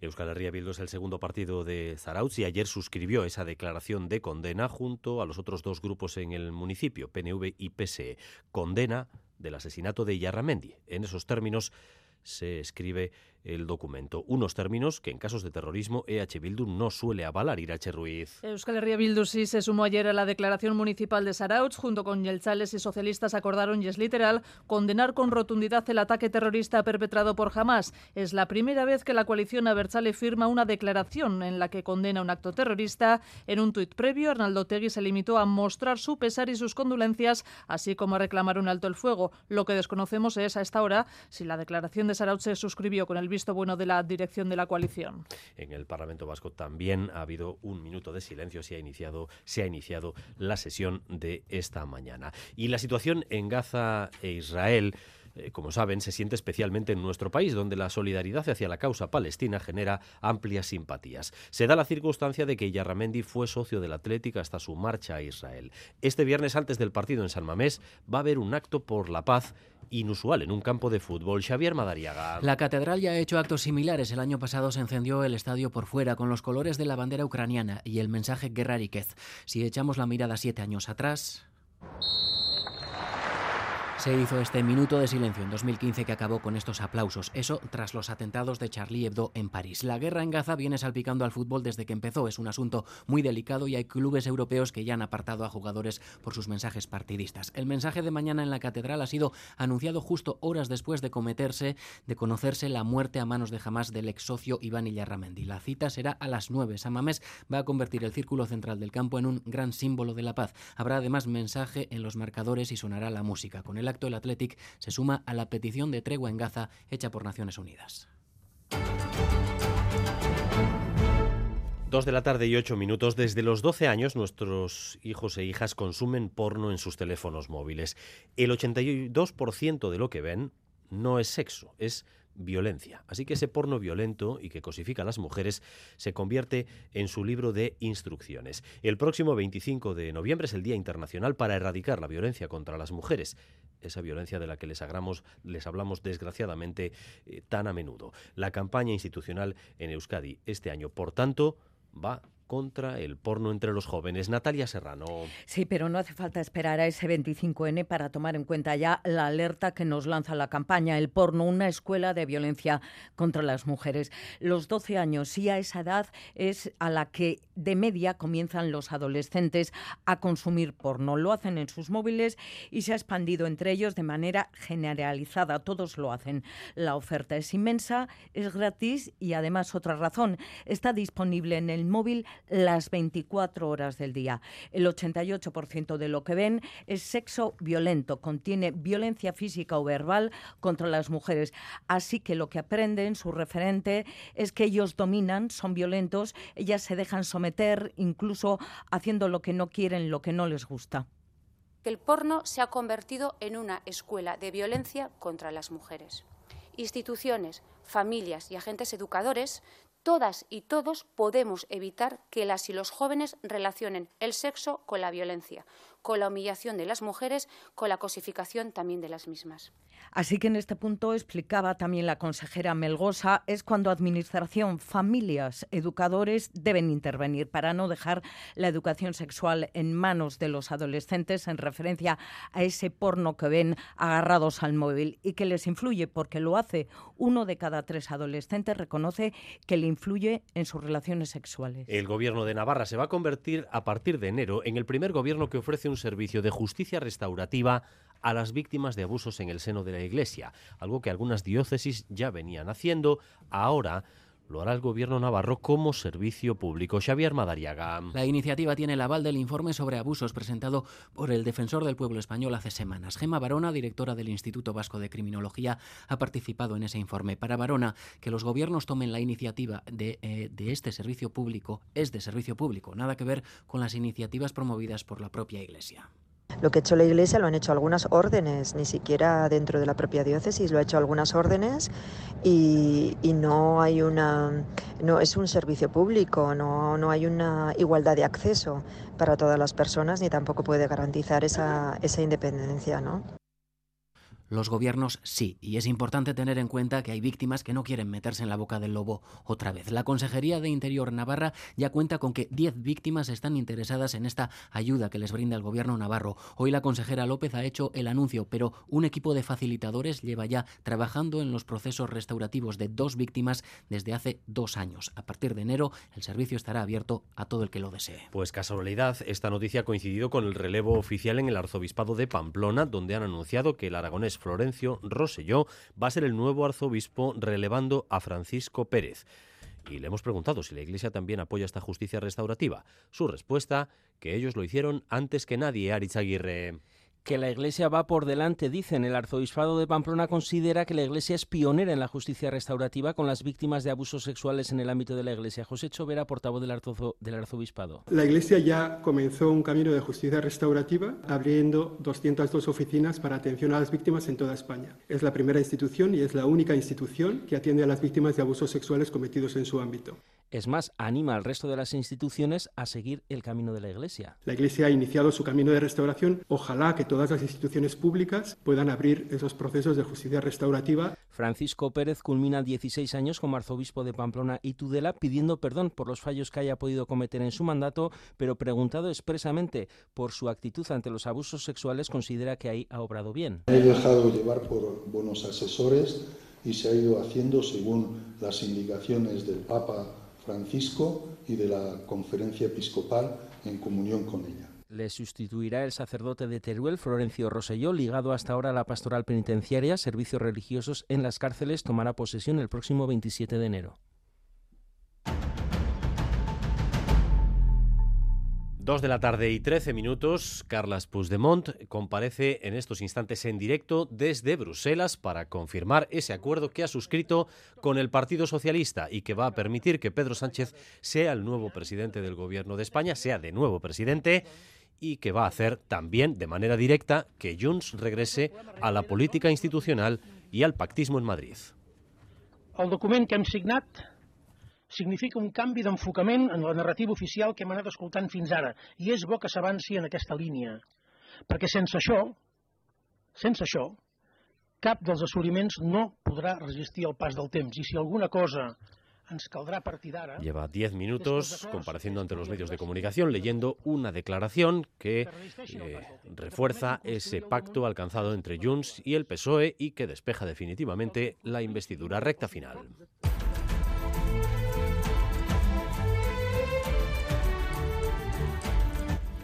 Euskal Herria Bildu es el segundo partido de Zarautz y ayer suscribió esa declaración de condena junto a los otros dos grupos en el municipio, PNV y PSE. Condena del asesinato de Yarramendi. En esos términos se escribe el documento. Unos términos que en casos de terrorismo EH Bildu no suele avalar. Irache Ruiz. Euskal Herria Bildu sí se sumó ayer a la declaración municipal de Sarautz. Junto con Yelzales y socialistas acordaron, y es literal, condenar con rotundidad el ataque terrorista perpetrado por Hamas. Es la primera vez que la coalición Abertzale firma una declaración en la que condena un acto terrorista. En un tuit previo, Arnaldo Tegui se limitó a mostrar su pesar y sus condolencias, así como a reclamar un alto el fuego. Lo que desconocemos es, a esta hora, si la declaración de Sarautz se suscribió con el visto bueno de la dirección de la coalición. En el Parlamento Vasco también ha habido un minuto de silencio, se ha iniciado, se ha iniciado la sesión de esta mañana. Y la situación en Gaza e Israel eh, como saben, se siente especialmente en nuestro país, donde la solidaridad hacia la causa palestina genera amplias simpatías. Se da la circunstancia de que Yarramendi fue socio del Atlético hasta su marcha a Israel. Este viernes, antes del partido en San Mamés, va a haber un acto por la paz inusual en un campo de fútbol. Xavier Madariaga. La catedral ya ha hecho actos similares. El año pasado se encendió el estadio por fuera con los colores de la bandera ucraniana y el mensaje Guerra Si echamos la mirada siete años atrás. Se hizo este minuto de silencio en 2015 que acabó con estos aplausos. Eso tras los atentados de Charlie Hebdo en París. La guerra en Gaza viene salpicando al fútbol desde que empezó. Es un asunto muy delicado y hay clubes europeos que ya han apartado a jugadores por sus mensajes partidistas. El mensaje de mañana en la catedral ha sido anunciado justo horas después de cometerse, de conocerse la muerte a manos de Hamas del ex socio Iván Illarramendi. La cita será a las 9. Samamés va a convertir el círculo central del campo en un gran símbolo de la paz. Habrá además mensaje en los marcadores y sonará la música. Acto el Athletic se suma a la petición de tregua en Gaza hecha por Naciones Unidas. Dos de la tarde y ocho minutos. Desde los 12 años nuestros hijos e hijas consumen porno en sus teléfonos móviles. El 82% de lo que ven no es sexo, es violencia. Así que ese porno violento y que cosifica a las mujeres se convierte en su libro de instrucciones. El próximo 25 de noviembre es el Día Internacional para erradicar la violencia contra las mujeres esa violencia de la que les, hablamos desgraciadamente eh, tan a menudo. La campaña institucional en Euskadi este año, por tanto, va contra el porno entre los jóvenes. Natalia Serrano. Sí, pero no hace falta esperar a ese 25N para tomar en cuenta ya la alerta que nos lanza la campaña El porno, una escuela de violencia contra las mujeres. Los 12 años, sí, a esa edad es a la que de media comienzan los adolescentes a consumir porno. Lo hacen en sus móviles y se ha expandido entre ellos de manera generalizada. Todos lo hacen. La oferta es inmensa, es gratis y además otra razón, está disponible en el móvil las 24 horas del día. El 88% de lo que ven es sexo violento, contiene violencia física o verbal contra las mujeres. Así que lo que aprenden, su referente, es que ellos dominan, son violentos, ellas se dejan someter, incluso haciendo lo que no quieren, lo que no les gusta que el porno se ha convertido en una escuela de violencia contra las mujeres. Instituciones, familias y agentes educadores todas y todos podemos evitar que las y los jóvenes relacionen el sexo con la violencia, con la humillación de las mujeres, con la cosificación también de las mismas. Así que en este punto explicaba también la consejera Melgosa, es cuando Administración, familias, educadores deben intervenir para no dejar la educación sexual en manos de los adolescentes en referencia a ese porno que ven agarrados al móvil y que les influye porque lo hace uno de cada tres adolescentes reconoce que le influye en sus relaciones sexuales. El gobierno de Navarra se va a convertir a partir de enero en el primer gobierno que ofrece un servicio de justicia restaurativa a las víctimas de abusos en el seno de la Iglesia, algo que algunas diócesis ya venían haciendo. Ahora lo hará el gobierno navarro como servicio público. Xavier Madariaga. La iniciativa tiene el aval del informe sobre abusos presentado por el defensor del pueblo español hace semanas. Gema Barona, directora del Instituto Vasco de Criminología, ha participado en ese informe. Para Barona, que los gobiernos tomen la iniciativa de, eh, de este servicio público es de servicio público, nada que ver con las iniciativas promovidas por la propia Iglesia. Lo que ha hecho la Iglesia lo han hecho algunas órdenes, ni siquiera dentro de la propia diócesis, lo ha hecho algunas órdenes y, no hay una, no es un servicio público, no, no hay una igualdad de acceso para todas las personas ni tampoco puede garantizar esa, esa independencia, ¿no? Los gobiernos sí, y es importante tener en cuenta que hay víctimas que no quieren meterse en la boca del lobo otra vez. La Consejería de Interior Navarra ya cuenta con que 10 víctimas están interesadas en esta ayuda que les brinda el gobierno navarro. Hoy la consejera López ha hecho el anuncio, pero un equipo de facilitadores lleva ya trabajando en los procesos restaurativos de dos víctimas desde hace dos años. A partir de enero, el servicio estará abierto a todo el que lo desee. Pues casualidad, esta noticia ha coincidido con el relevo oficial en el arzobispado de Pamplona, donde han anunciado que el aragonés Florencio Roselló va a ser el nuevo arzobispo relevando a Francisco Pérez. Y le hemos preguntado si la Iglesia también apoya esta justicia restaurativa. Su respuesta, que ellos lo hicieron antes que nadie, Aritz Aguirre que la Iglesia va por delante, dicen. El arzobispado de Pamplona considera que la Iglesia es pionera en la justicia restaurativa con las víctimas de abusos sexuales en el ámbito de la Iglesia. José Chovera, portavoz del, arzobispado. La Iglesia ya comenzó un camino de justicia restaurativa abriendo 202 oficinas para atención a las víctimas en toda España. Es la primera institución y es la única institución que atiende a las víctimas de abusos sexuales cometidos en su ámbito. Es más, anima al resto de las instituciones a seguir el camino de la Iglesia. La Iglesia ha iniciado su camino de restauración. Ojalá que todas las instituciones públicas puedan abrir esos procesos de justicia restaurativa. Francisco Pérez culmina 16 años como arzobispo de Pamplona y Tudela pidiendo perdón por los fallos que haya podido cometer en su mandato, pero preguntado expresamente por su actitud ante los abusos sexuales, considera que ahí ha obrado bien. He dejado llevar por buenos asesores y se ha ido haciendo según las indicaciones del Papa Francisco y de la conferencia episcopal en comunión con ella. Le sustituirá el sacerdote de Teruel, Florencio Roselló, ligado hasta ahora a la pastoral penitenciaria, servicios religiosos en las cárceles, tomará posesión el próximo 27 de enero. Dos de la tarde y trece minutos, Carlas Puigdemont comparece en estos instantes en directo desde Bruselas para confirmar ese acuerdo que ha suscrito con el Partido Socialista y que va a permitir que Pedro Sánchez sea el nuevo presidente del Gobierno de España, sea de nuevo presidente y que va a hacer también de manera directa que Junts regrese a la política institucional y al pactismo en Madrid. El document que hem signat significa un canvi d'enfocament en la narrativa oficial que hem anat escoltant fins ara, i és bo que s'avanci en aquesta línia, perquè sense això, sense això, cap dels assoliments no podrà resistir el pas del temps, i si alguna cosa Lleva diez minutos compareciendo ante los medios de comunicación leyendo una declaración que eh, refuerza ese pacto alcanzado entre Junts y el PSOE y que despeja definitivamente la investidura recta final.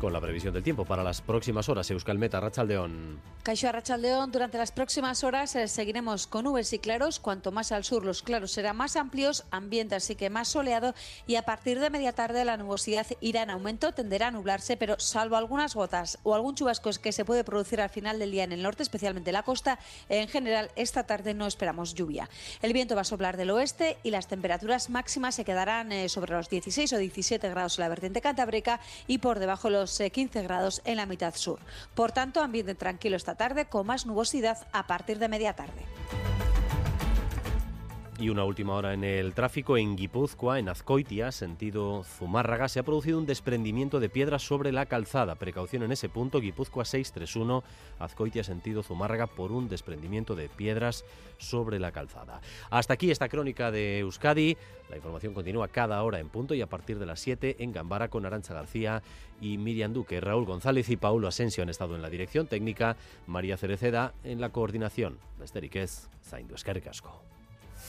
Con la previsión del tiempo para las próximas horas. Euskalmeta, Rachaldeón. Caixo Rachaldeón, durante las próximas horas eh, seguiremos con nubes y claros. Cuanto más al sur los claros serán más amplios, ambiente así que más soleado y a partir de media tarde la nubosidad irá en aumento, tenderá a nublarse, pero salvo algunas gotas o algún chubasco que se puede producir al final del día en el norte, especialmente la costa, en general esta tarde no esperamos lluvia. El viento va a soplar del oeste y las temperaturas máximas se quedarán eh, sobre los 16 o 17 grados en la vertiente cantábrica y por debajo los 15 grados en la mitad sur. Por tanto, ambiente tranquilo esta tarde con más nubosidad a partir de media tarde. Y una última hora en el tráfico en Guipúzcoa, en Azcoitia, sentido Zumárraga, se ha producido un desprendimiento de piedras sobre la calzada. Precaución en ese punto, Guipúzcoa 631, Azcoitia, sentido Zumárraga, por un desprendimiento de piedras sobre la calzada. Hasta aquí esta crónica de Euskadi. La información continúa cada hora en punto y a partir de las 7 en Gambara con Arancha García y Miriam Duque. Raúl González y Paulo Asensio han estado en la dirección técnica, María Cereceda en la coordinación. Zaindu Escarcasco.